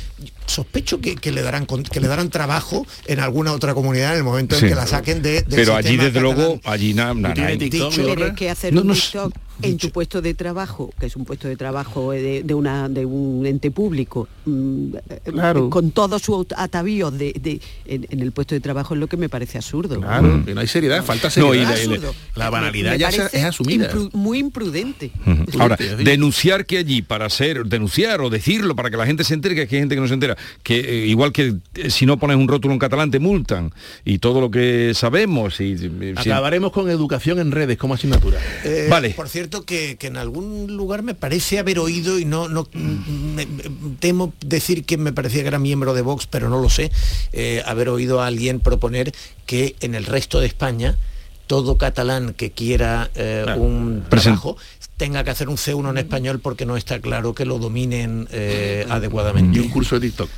Sospecho que, que le darán con- que le darán trabajo en alguna otra comunidad en el momento Sí. en que la saquen de, del Pero allí desde luego, allí nada. No, un no, TikTok en tu puesto de trabajo, que es un puesto de trabajo de, de una, de un ente público, mm, eh, Claro. con todos sus atavíos de, de- en, en el puesto de trabajo es lo que me parece absurdo. Claro, que no hay seriedad, falta No, y seriedad. la- y la- Absurdo. la banalidad Me ya es asumida. impru- muy imprudente. Ahora, denunciar que allí para ser, denunciar o decirlo para que la gente se entere, que aquí hay gente que no se entera, que eh, igual que eh, si no pones un rótulo en catalán te multan y todo lo que sabemos y eh, si- Acabaremos con educación en redes como asignatura. Eh, Vale. Por cierto, que, que en algún lugar me parece haber oído, y no, no me- me- temo decir que me parecía que era miembro de Vox, pero no lo sé, eh, haber oído a alguien proponer que en el resto de España todo catalán que quiera eh, un trabajo tenga que hacer un C1 en español porque no está claro que lo dominen eh, adecuadamente. Y un curso de TikTok.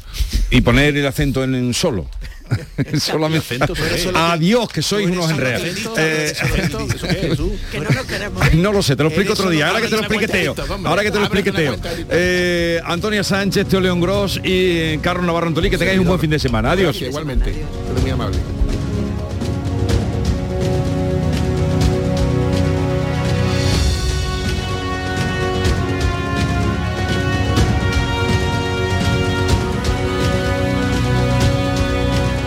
y poner el acento en, en solo. Solamente. acento. Adiós, que sois unos acento, Eh, eres solo acento. ¿Eso qué es, Jesús? Que no lo queremos. no lo sé, te lo explico otro día. Ahora que te lo explique Teo. Ahora que te lo explique Teo. Eh, Antonia Sánchez, Teo León Gross y eh, Carlos Navarro Antolí, que tengáis un buen fin de semana. Adiós. Igualmente. Eres muy amable.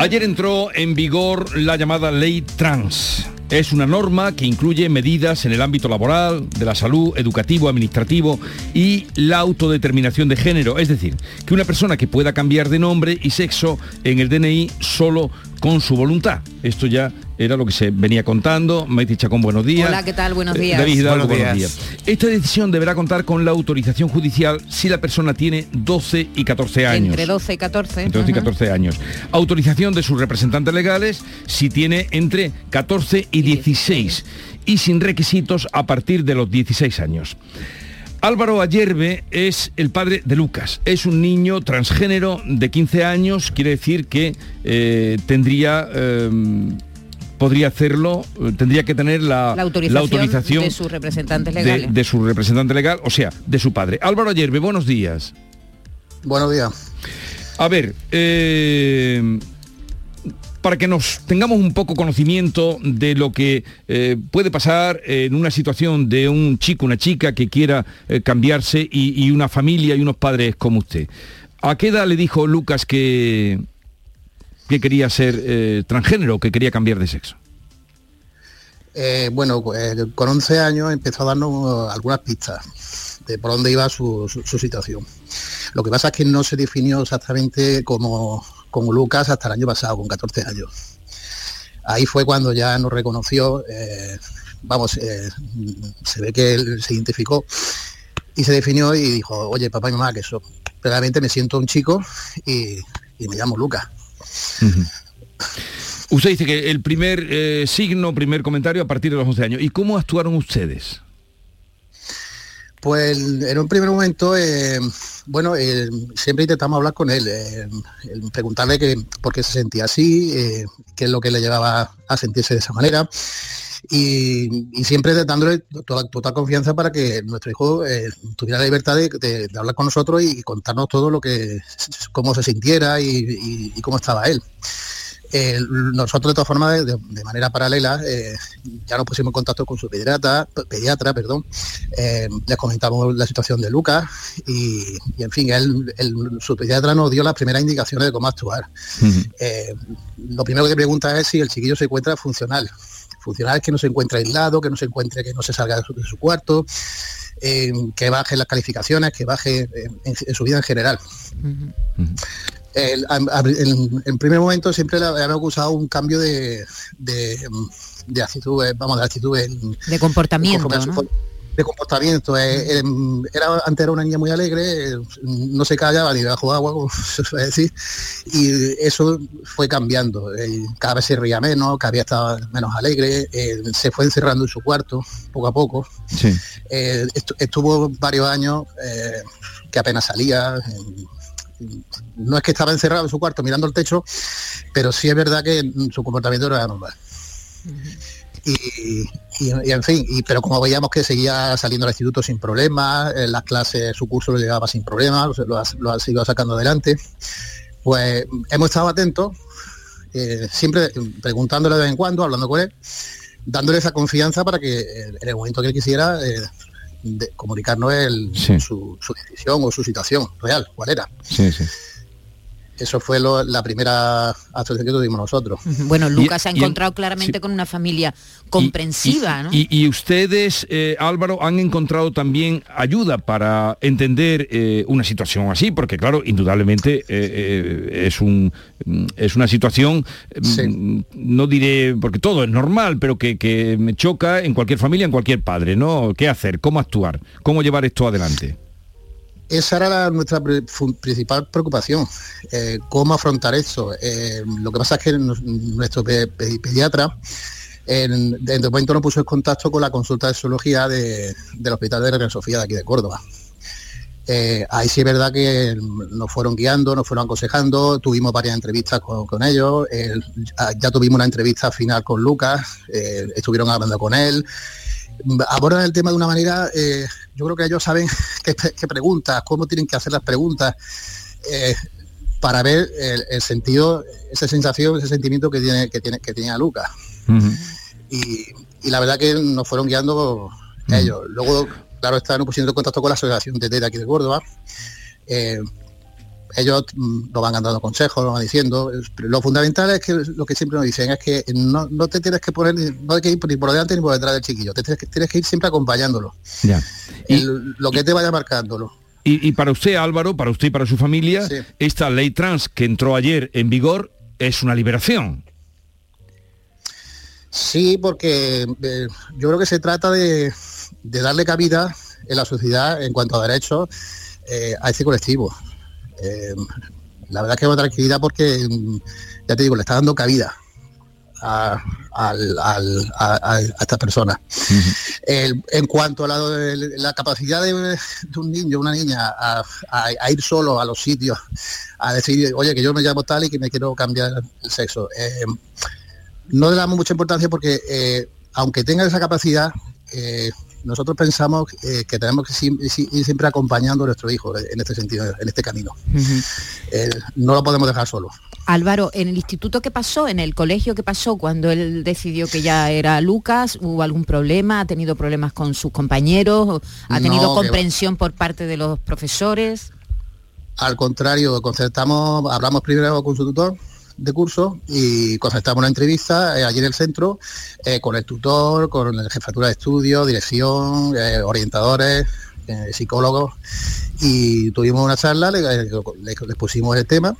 Ayer entró en vigor la llamada ley trans. Es una norma que incluye medidas en el ámbito laboral, de la salud, educativo, administrativo y la autodeterminación de género. Es decir, que una persona que pueda cambiar de nombre y sexo en el DNI solo con su voluntad. Esto ya era lo que se venía contando. Maite Chacón, buenos días. Hola, ¿qué tal? Buenos Eh, días. David Hidalgo, Buenos buenos días. días. Esta decisión deberá contar con la autorización judicial si la persona tiene 12 y 14 años. Entre 12 y 14. Entre 12 y Ujú. 14 años. Autorización de sus representantes legales si tiene entre 14 y 16 y sin requisitos a partir de los 16 años. Álvaro Ayerbe es el padre de Lucas. Es un niño transgénero de 15 años, quiere decir que eh, tendría... eh, podría hacerlo, eh, tendría que tener la, La autorización, la autorización de sus representantes de, legales. de su representante legal, o sea, de su padre. Álvaro Ayerbe, buenos días. Buenos días. A ver, eh, para que nos tengamos un poco conocimiento de lo que eh, puede pasar en una situación de un chico, una chica que quiera eh, cambiarse y, y una familia y unos padres como usted. ¿A qué edad le dijo Lucas que, que quería ser eh, transgénero, que quería cambiar de sexo? Eh, bueno, pues, con 11 años empezó a darnos algunas pistas de por dónde iba su, situación. Lo que pasa es que no se definió exactamente como, como Lucas hasta el año pasado, con 14 años. Ahí fue cuando ya nos reconoció, eh, vamos, eh, se ve que él se identificó y se definió y dijo, oye, papá y mamá, que eso, realmente me siento un chico y me llamo Lucas. Usted dice que el primer eh, signo, primer comentario a partir de los 11 años. ¿Y cómo actuaron ustedes? Pues en un primer momento, eh, bueno, eh, siempre intentamos hablar con él, preguntarle que, por qué se sentía así, qué es lo que le llevaba a sentirse de esa manera. Y, siempre dándole toda, total confianza para que nuestro hijo tuviera la libertad de, hablar con nosotros y, contarnos todo lo que, cómo se sintiera y cómo estaba él. Eh, nosotros de todas formas, de, manera paralela, eh, ya nos pusimos en contacto con su pediatra, pediatra perdón, eh, les comentamos la situación de Lucas y, en fin, él, su pediatra nos dio las primeras indicaciones de cómo actuar. lo primero que pregunta es si el chiquillo se encuentra funcional. Funcional que no se encuentra aislado, que no se encuentre, que no se salga de su, cuarto, que baje las calificaciones, que baje en, su vida en general. En, primer momento siempre le habíamos acusado un cambio de, de, actitud, eh, vamos, de actitud de comportamiento. De comportamiento. Eh, em, era, antes era una niña muy alegre, no se callaba ni bajo agua, como se suele decir, y eso fue cambiando. cada vez se ría menos, cada vez estaba menos alegre, se fue encerrando en su cuarto poco a poco. estuvo varios años que apenas salía no es que estaba encerrado en su cuarto mirando el techo, pero sí es verdad que su comportamiento era normal. Y, en fin, y, pero como veíamos que seguía saliendo al instituto sin problemas, en las clases, su curso lo llevaba sin problemas, lo, ha, seguido sacando adelante, pues hemos estado atentos, eh, siempre preguntándole de vez en cuando, hablando con él, dándole esa confianza para que en el momento que él quisiera eh, de comunicarnos el, su, decisión o su situación real, cuál era. Eso fue la primera actuación que tuvimos nosotros. Bueno, Lucas se ha encontrado claramente con una familia comprensiva, y, Y, ustedes, eh, Álvaro, han encontrado también ayuda para entender eh, una situación así, porque claro, indudablemente eh, es, un, es una situación, mm, no diré, porque todo es normal, pero que, que me choca en cualquier familia, en cualquier padre, ¿no? ¿Qué hacer? ¿Cómo actuar? ¿Cómo llevar esto adelante? Esa era nuestra principal preocupación, eh, cómo afrontar eso. Eh, lo que pasa es que nuestro pediatra en, el momento nos puso en contacto con la consulta de zoología del Hospital de Reina Sofía de aquí de Córdoba. Eh, ahí sí es verdad que nos fueron guiando, nos fueron aconsejando, tuvimos varias entrevistas con, ellos, ya tuvimos una entrevista final con Lucas, estuvieron hablando con él, abordan el tema de una manera, yo creo que ellos saben qué, preguntas, cómo tienen que hacer las preguntas, eh, para ver el, sentido, esa sensación, ese sentimiento que tiene, que tiene, que tenía Lucas. y, la verdad que nos fueron guiando ellos. Luego, claro, estaban pusiendo en contacto con la Asociación de TED aquí de Córdoba. Eh, ellos mm, nos van dando consejos, nos van diciendo. Lo fundamental es que lo que siempre nos dicen es que no, te tienes que poner, no hay que ir ni por delante ni por detrás del chiquillo, te tienes, que, ir siempre acompañándolo. Ya. lo que te vaya marcándolo. Y, para usted, Álvaro, para usted y para su familia, esta ley trans que entró ayer en vigor es una liberación. Sí, porque eh, yo creo que se trata de, darle cabida en la sociedad en cuanto a derechos eh, a este colectivo. Eh, la verdad es que es una tranquilidad porque, mm, ya te digo, le está dando cabida a, estas personas. en cuanto a la, capacidad de, un niño, una niña, a, ir solo a los sitios, a decir, oye, que yo me llamo tal y que me quiero cambiar el sexo, eh, no le damos mucha importancia porque, eh, aunque tenga esa capacidad, nosotros pensamos eh, que tenemos que ir siempre acompañando a nuestro hijo en este sentido, en este camino. Eh, no lo podemos dejar solo. Álvaro, en el instituto que pasó, en el colegio que pasó, cuando él decidió que ya era Lucas, ¿hubo algún problema? ¿Ha tenido problemas con sus compañeros? ¿Ha tenido comprensión por parte de los profesores? Al contrario, concertamos, hablamos primero con su tutor, de curso y concertamos una entrevista eh, allí en el centro eh, con el tutor, con la jefatura de estudio, dirección, eh, orientadores, psicólogos y tuvimos una charla, le, pusimos el tema,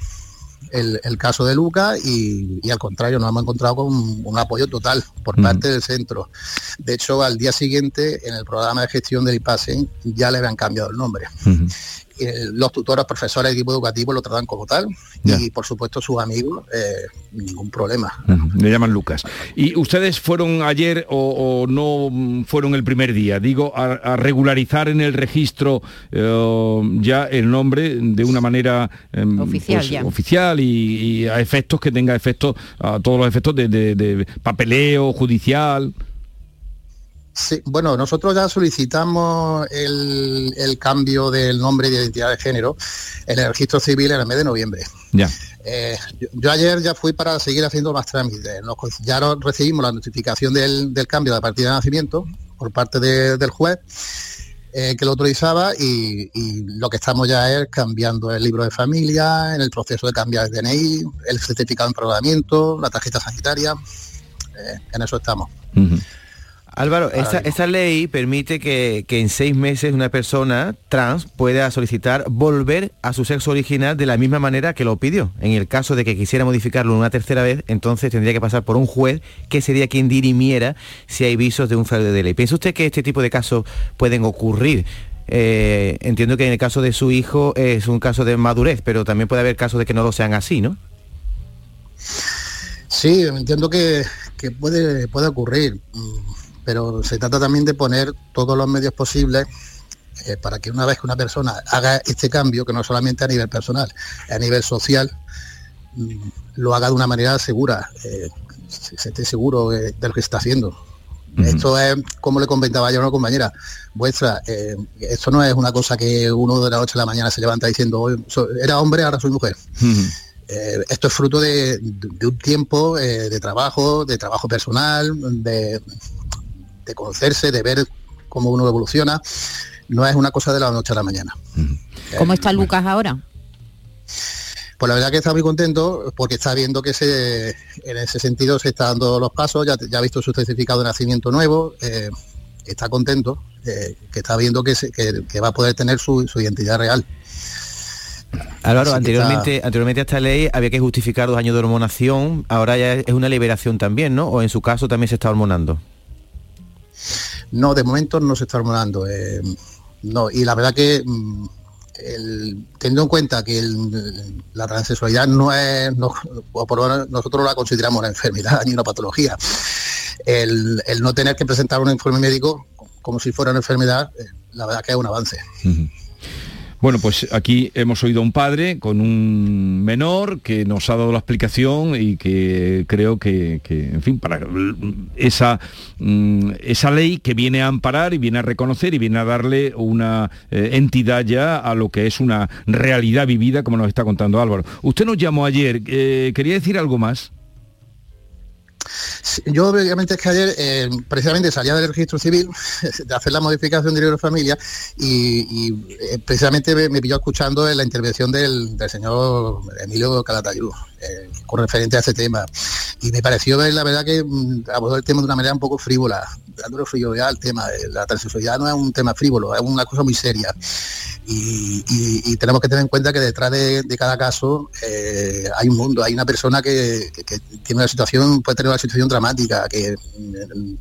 el, caso de Luca y, al contrario nos hemos encontrado con un, apoyo total por mm. parte del centro. De hecho, al día siguiente en el programa de gestión del IPASEN ya le habían cambiado el nombre los tutores, profesores, equipo educativo lo tratan como tal y por supuesto sus amigos, eh, ningún problema. Le llaman Lucas. ¿Y ustedes fueron ayer o, no fueron el primer día? Digo, a, regularizar en el registro eh, ya el nombre de una manera em, oficial, pues, oficial y, a efectos que tenga efectos, a todos los efectos de papeleo judicial. Sí, bueno, nosotros ya solicitamos el, cambio del nombre de identidad de género en el registro civil en el mes de noviembre. Ya. Eh, yo, ayer ya fui para seguir haciendo más trámites. ya recibimos la notificación del, cambio de partida de nacimiento por parte del juez eh, que lo autorizaba y, lo que estamos ya es cambiando el libro de familia, en el proceso de cambiar el DNI, el certificado de empadronamiento, la tarjeta sanitaria. Eh, en eso estamos. Álvaro, esa, ley permite que, en seis meses una persona trans pueda solicitar volver a su sexo original de la misma manera que lo pidió. En el caso de que quisiera modificarlo una tercera vez, entonces tendría que pasar por un juez que sería quien dirimiera si hay visos de un fraude de ley. ¿Piensa usted que este tipo de casos pueden ocurrir? Eh, entiendo que en el caso de su hijo es un caso de madurez, pero también puede haber casos de que no lo sean así, ¿no? Sí, entiendo que, puede, puede ocurrir pero se trata también de poner todos los medios posibles eh, para que una vez que una persona haga este cambio, que no solamente a nivel personal, a nivel social, mm, lo haga de una manera segura, eh, se, esté seguro de, lo que está haciendo. Esto es, como le comentaba yo a una compañera vuestra, eh, esto no es una cosa que uno de la noche a la mañana se levanta diciendo, era hombre, ahora soy mujer. esto es fruto de un tiempo de trabajo, de trabajo personal, de, de conocerse, de ver cómo uno evoluciona, no es una cosa de la noche a la mañana. ¿Cómo está Lucas ahora? Pues la verdad que está muy contento porque está viendo que se, en ese sentido se está dando los pasos, ya, ya ha visto su certificado de nacimiento nuevo, eh, está contento, eh, que está viendo que, va a poder tener su, identidad real. Álvaro, anteriormente, anteriormente a esta ley había que justificar dos años de hormonación, ahora ya es una liberación también, ¿no? O en su caso también se está hormonando. No, de momento no se está hormonando. Eh, no, y la verdad que mm, teniendo en cuenta que la transexualidad no es, o por nosotros la consideramos una enfermedad ni una patología, el, no tener que presentar un informe médico como si fuera una enfermedad, eh, la verdad que es un avance. Bueno, pues aquí hemos oído a un padre con un menor que nos ha dado la explicación y que creo que, en fin, para esa, mm, esa ley que viene a amparar y viene a reconocer y viene a darle una eh, entidad ya a lo que es una realidad vivida, como nos está contando Álvaro. Usted nos llamó ayer, eh, ¿quería decir algo más? Yo obviamente es que ayer eh, precisamente salía del registro civil de hacer la modificación de libro de familia y, eh, precisamente me, pilló escuchando la intervención del, señor Emilio Calatayud eh, con referente a ese tema. Y me pareció ver la verdad que mm, abordó el tema de una manera un poco frívola, dándole frivolidad al tema. La transexualidad no es un tema frívolo, es una cosa muy seria. Y, tenemos que tener en cuenta que detrás de, cada caso hay un mundo, hay una persona que, que, tiene una situación, puede tener una situación dramática, que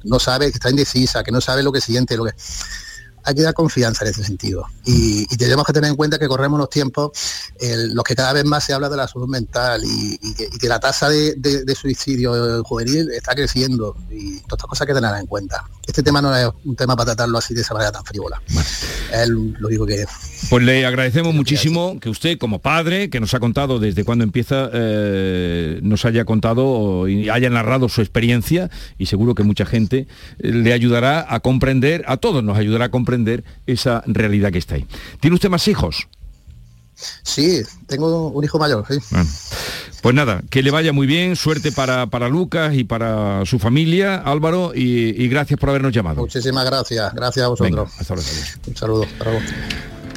no sabe, que está indecisa, que no sabe lo que siente, lo que hay que dar confianza en ese sentido. Y, tenemos que tener en cuenta que corremos los tiempos los que cada vez más se habla de la salud mental y, que, la tasa de, suicidio juvenil está creciendo y todas estas cosas hay que tener en cuenta. Este tema no es un tema para tratarlo así de esa manera tan frívola. Es lo digo que Pues le agradecemos muchísimo que usted como padre, que nos ha contado desde cuando empieza, eh, nos haya contado y haya narrado su experiencia y seguro que mucha gente eh, le ayudará a comprender, a todos nos ayudará a comprender esa realidad que está ahí. ¿Tiene usted más hijos? Sí, tengo un hijo mayor, Pues nada, que le vaya muy bien, suerte para, para Lucas y para su familia, Álvaro, y, gracias por habernos llamado. Muchísimas gracias, gracias a vosotros. hasta luego. Un saludo.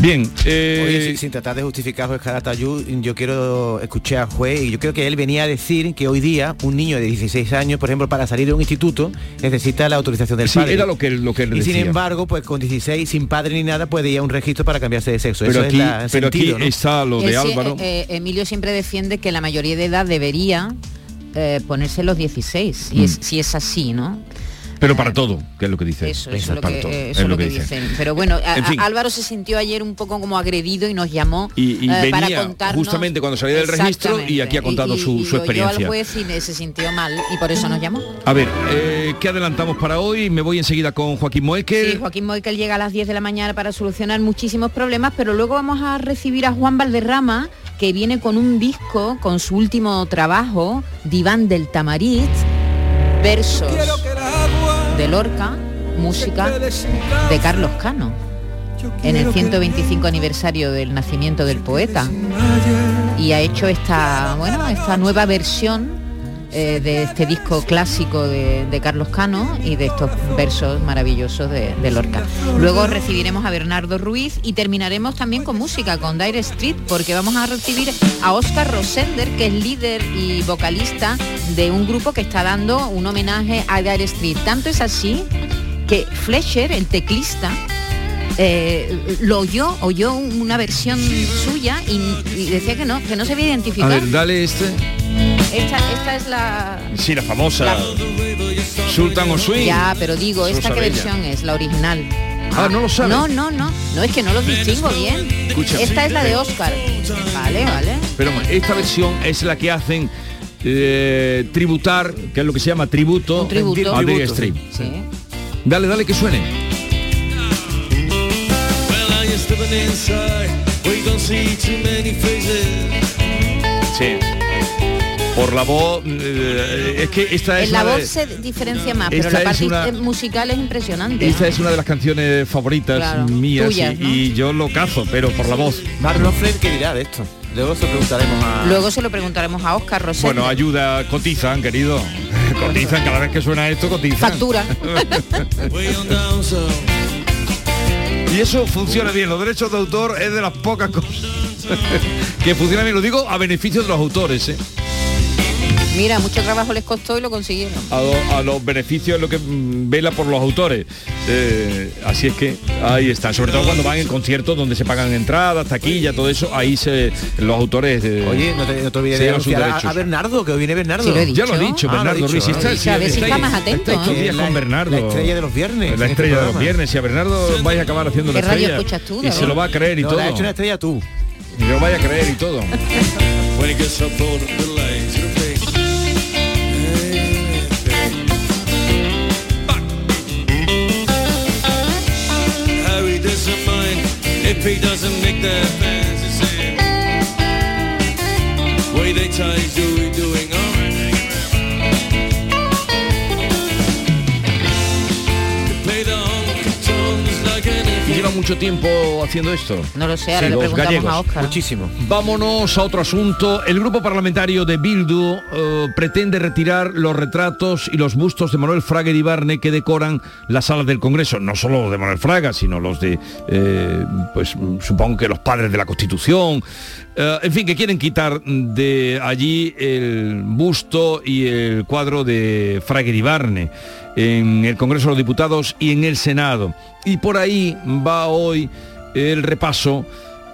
Bien. Eh... sin, tratar de justificar juez Caratayud, yo quiero escuchar al juez y yo creo que él venía a decir que hoy día un niño de 16 años, por ejemplo, para salir de un instituto necesita la autorización del sí, padre. era lo que, lo que él Y sin embargo, pues con 16, sin padre ni nada, puede ir a un registro para cambiarse de sexo. Pero aquí, pero aquí está lo de Álvaro. Eh, Emilio siempre defiende que la mayoría de edad debería eh, ponerse los 16, y mm. si es así, ¿no? Pero para todo, que es lo que dice. Eso, es lo que, dicen. Pero bueno, Álvaro se sintió ayer un poco como agredido y nos llamó y, eh, para contarnos justamente cuando salía del registro y aquí ha contado su, experiencia. Yo al juez y se sintió mal y por eso nos llamó. A ver, eh, ¿qué adelantamos para hoy? Me voy enseguida con Joaquín Moekel. Sí, Joaquín Moekel llega a las 10 de la mañana para solucionar muchísimos problemas, pero luego vamos a recibir a Juan Valderrama, que viene con un disco, con su último trabajo, Diván del Tamariz, versos de Lorca, música de Carlos Cano, en el 125 aniversario del nacimiento del poeta. Y ha hecho esta, bueno, esta nueva versión eh, de este disco clásico de, Carlos Cano y de estos versos maravillosos de, Lorca. Luego recibiremos a Bernardo Ruiz y terminaremos también con música, con Dire Street, porque vamos a recibir a Oscar Rosender, que es líder y vocalista de un grupo que está dando un homenaje a Dire Street. Tanto es así que Fletcher, el teclista, eh, lo oyó, oyó una versión suya y, decía que no, que no se había identificado. Dale este. Esta, es la... Sí, la famosa. Sultan o Swing. Ya, pero digo, ¿esta qué versión es? La original. Ah, no lo sabes. No, no, no. No es que no lo distingo bien. esta es la de Oscar. Vale, vale. Pero esta versión es la que hacen eh, tributar, que es lo que se llama tributo, tributo. a Big Stream. Sí. Dale, dale que suene. Sí por la voz eh, es que esta es la voz se diferencia más pero la parte musical es impresionante esta es una de las canciones favoritas mías y, yo lo cazo pero por la voz Marlon Fred qué dirá de esto Luego se, preguntaremos a... Luego se lo preguntaremos a Oscar Rosell. Bueno, ayuda, cotizan, querido. cotizan, cada vez que suena esto, cotizan. Factura. y eso funciona bien. Los derechos de autor es de las pocas cosas que funciona bien. Lo digo a beneficio de los autores. ¿eh? Mira, mucho trabajo les costó y lo consiguieron. A, los beneficios es lo que mm, vela por los autores. Eh, así es que ahí está. Sobre todo cuando van en conciertos donde se pagan entradas, taquilla, todo eso, ahí se los autores. Eh, Oye, no te, olvides de a, Bernardo, que hoy viene Bernardo. ya lo he dicho, ah, Bernardo Ruiz. Está, a ver si está más atento. ¿eh? con Bernardo. La estrella de los viernes. La estrella de los viernes. Y a Bernardo vais a acabar haciendo la estrella. y se lo va a creer y todo. ha hecho una estrella tú. Y lo vaya a creer y todo. he doesn't make their fans the same. Way they tell do we doing lleva mucho tiempo haciendo esto? No lo sé, ahora le preguntamos a Oscar. Muchísimo. Vámonos a otro asunto. El grupo parlamentario de Bildu eh, pretende retirar los retratos y los bustos de Manuel Fraga y Ibarne que decoran las salas del Congreso. No solo de Manuel Fraga, sino los de, eh, pues supongo que los padres de la Constitución. Eh, en fin, que quieren quitar de allí el busto y el cuadro de Fraga y Ibarne en el Congreso de los Diputados y en el Senado. Y por ahí va hoy el repaso,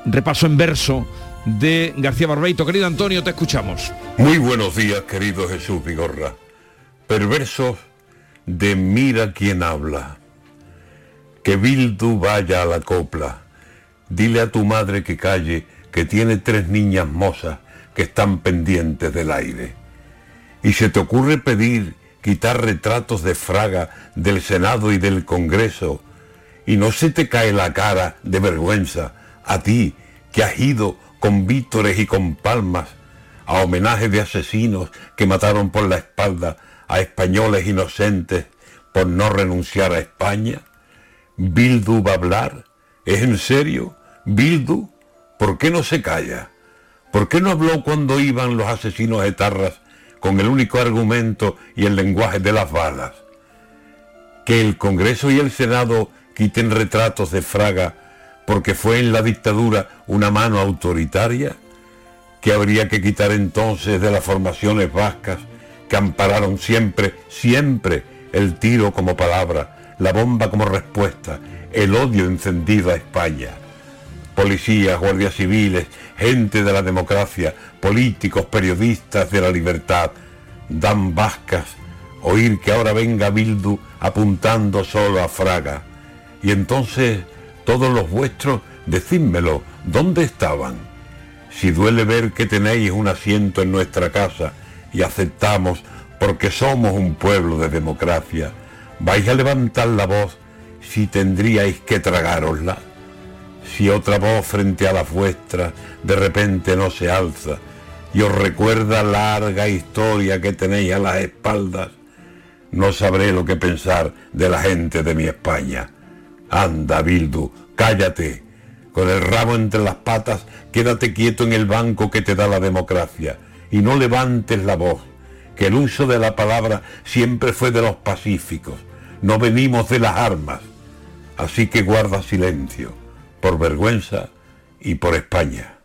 repaso en verso de García Barbeito. Querido Antonio, te escuchamos. Muy buenos días, querido Jesús Vigorra. Perversos de mira quién habla. Que Bildu vaya a la copla. Dile a tu madre que calle, que tiene tres niñas mozas que están pendientes del aire. Y se te ocurre pedir quitar retratos de Fraga del Senado y del Congreso, y no se te cae la cara de vergüenza a ti que has ido con vítores y con palmas a homenaje de asesinos que mataron por la espalda a españoles inocentes por no renunciar a España? ¿Bildu va a hablar? ¿Es en serio? ¿Bildu? ¿Por qué no se calla? ¿Por qué no habló cuando iban los asesinos etarras con el único argumento y el lenguaje de las balas. Que el Congreso y el Senado quiten retratos de Fraga porque fue en la dictadura una mano autoritaria, que habría que quitar entonces de las formaciones vascas que ampararon siempre, siempre el tiro como palabra, la bomba como respuesta, el odio encendido a España. Policías, guardias civiles, gente de la democracia, políticos, periodistas de la libertad, dan vascas oír que ahora venga Bildu apuntando solo a Fraga. Y entonces todos los vuestros, decídmelo, ¿dónde estaban? Si duele ver que tenéis un asiento en nuestra casa y aceptamos porque somos un pueblo de democracia, vais a levantar la voz si tendríais que tragárosla. Si otra voz frente a la vuestra de repente no se alza y os recuerda larga historia que tenéis a las espaldas, no sabré lo que pensar de la gente de mi España. Anda, Bildu, cállate. Con el rabo entre las patas, quédate quieto en el banco que te da la democracia y no levantes la voz, que el uso de la palabra siempre fue de los pacíficos. No venimos de las armas. Así que guarda silencio, por vergüenza y por España.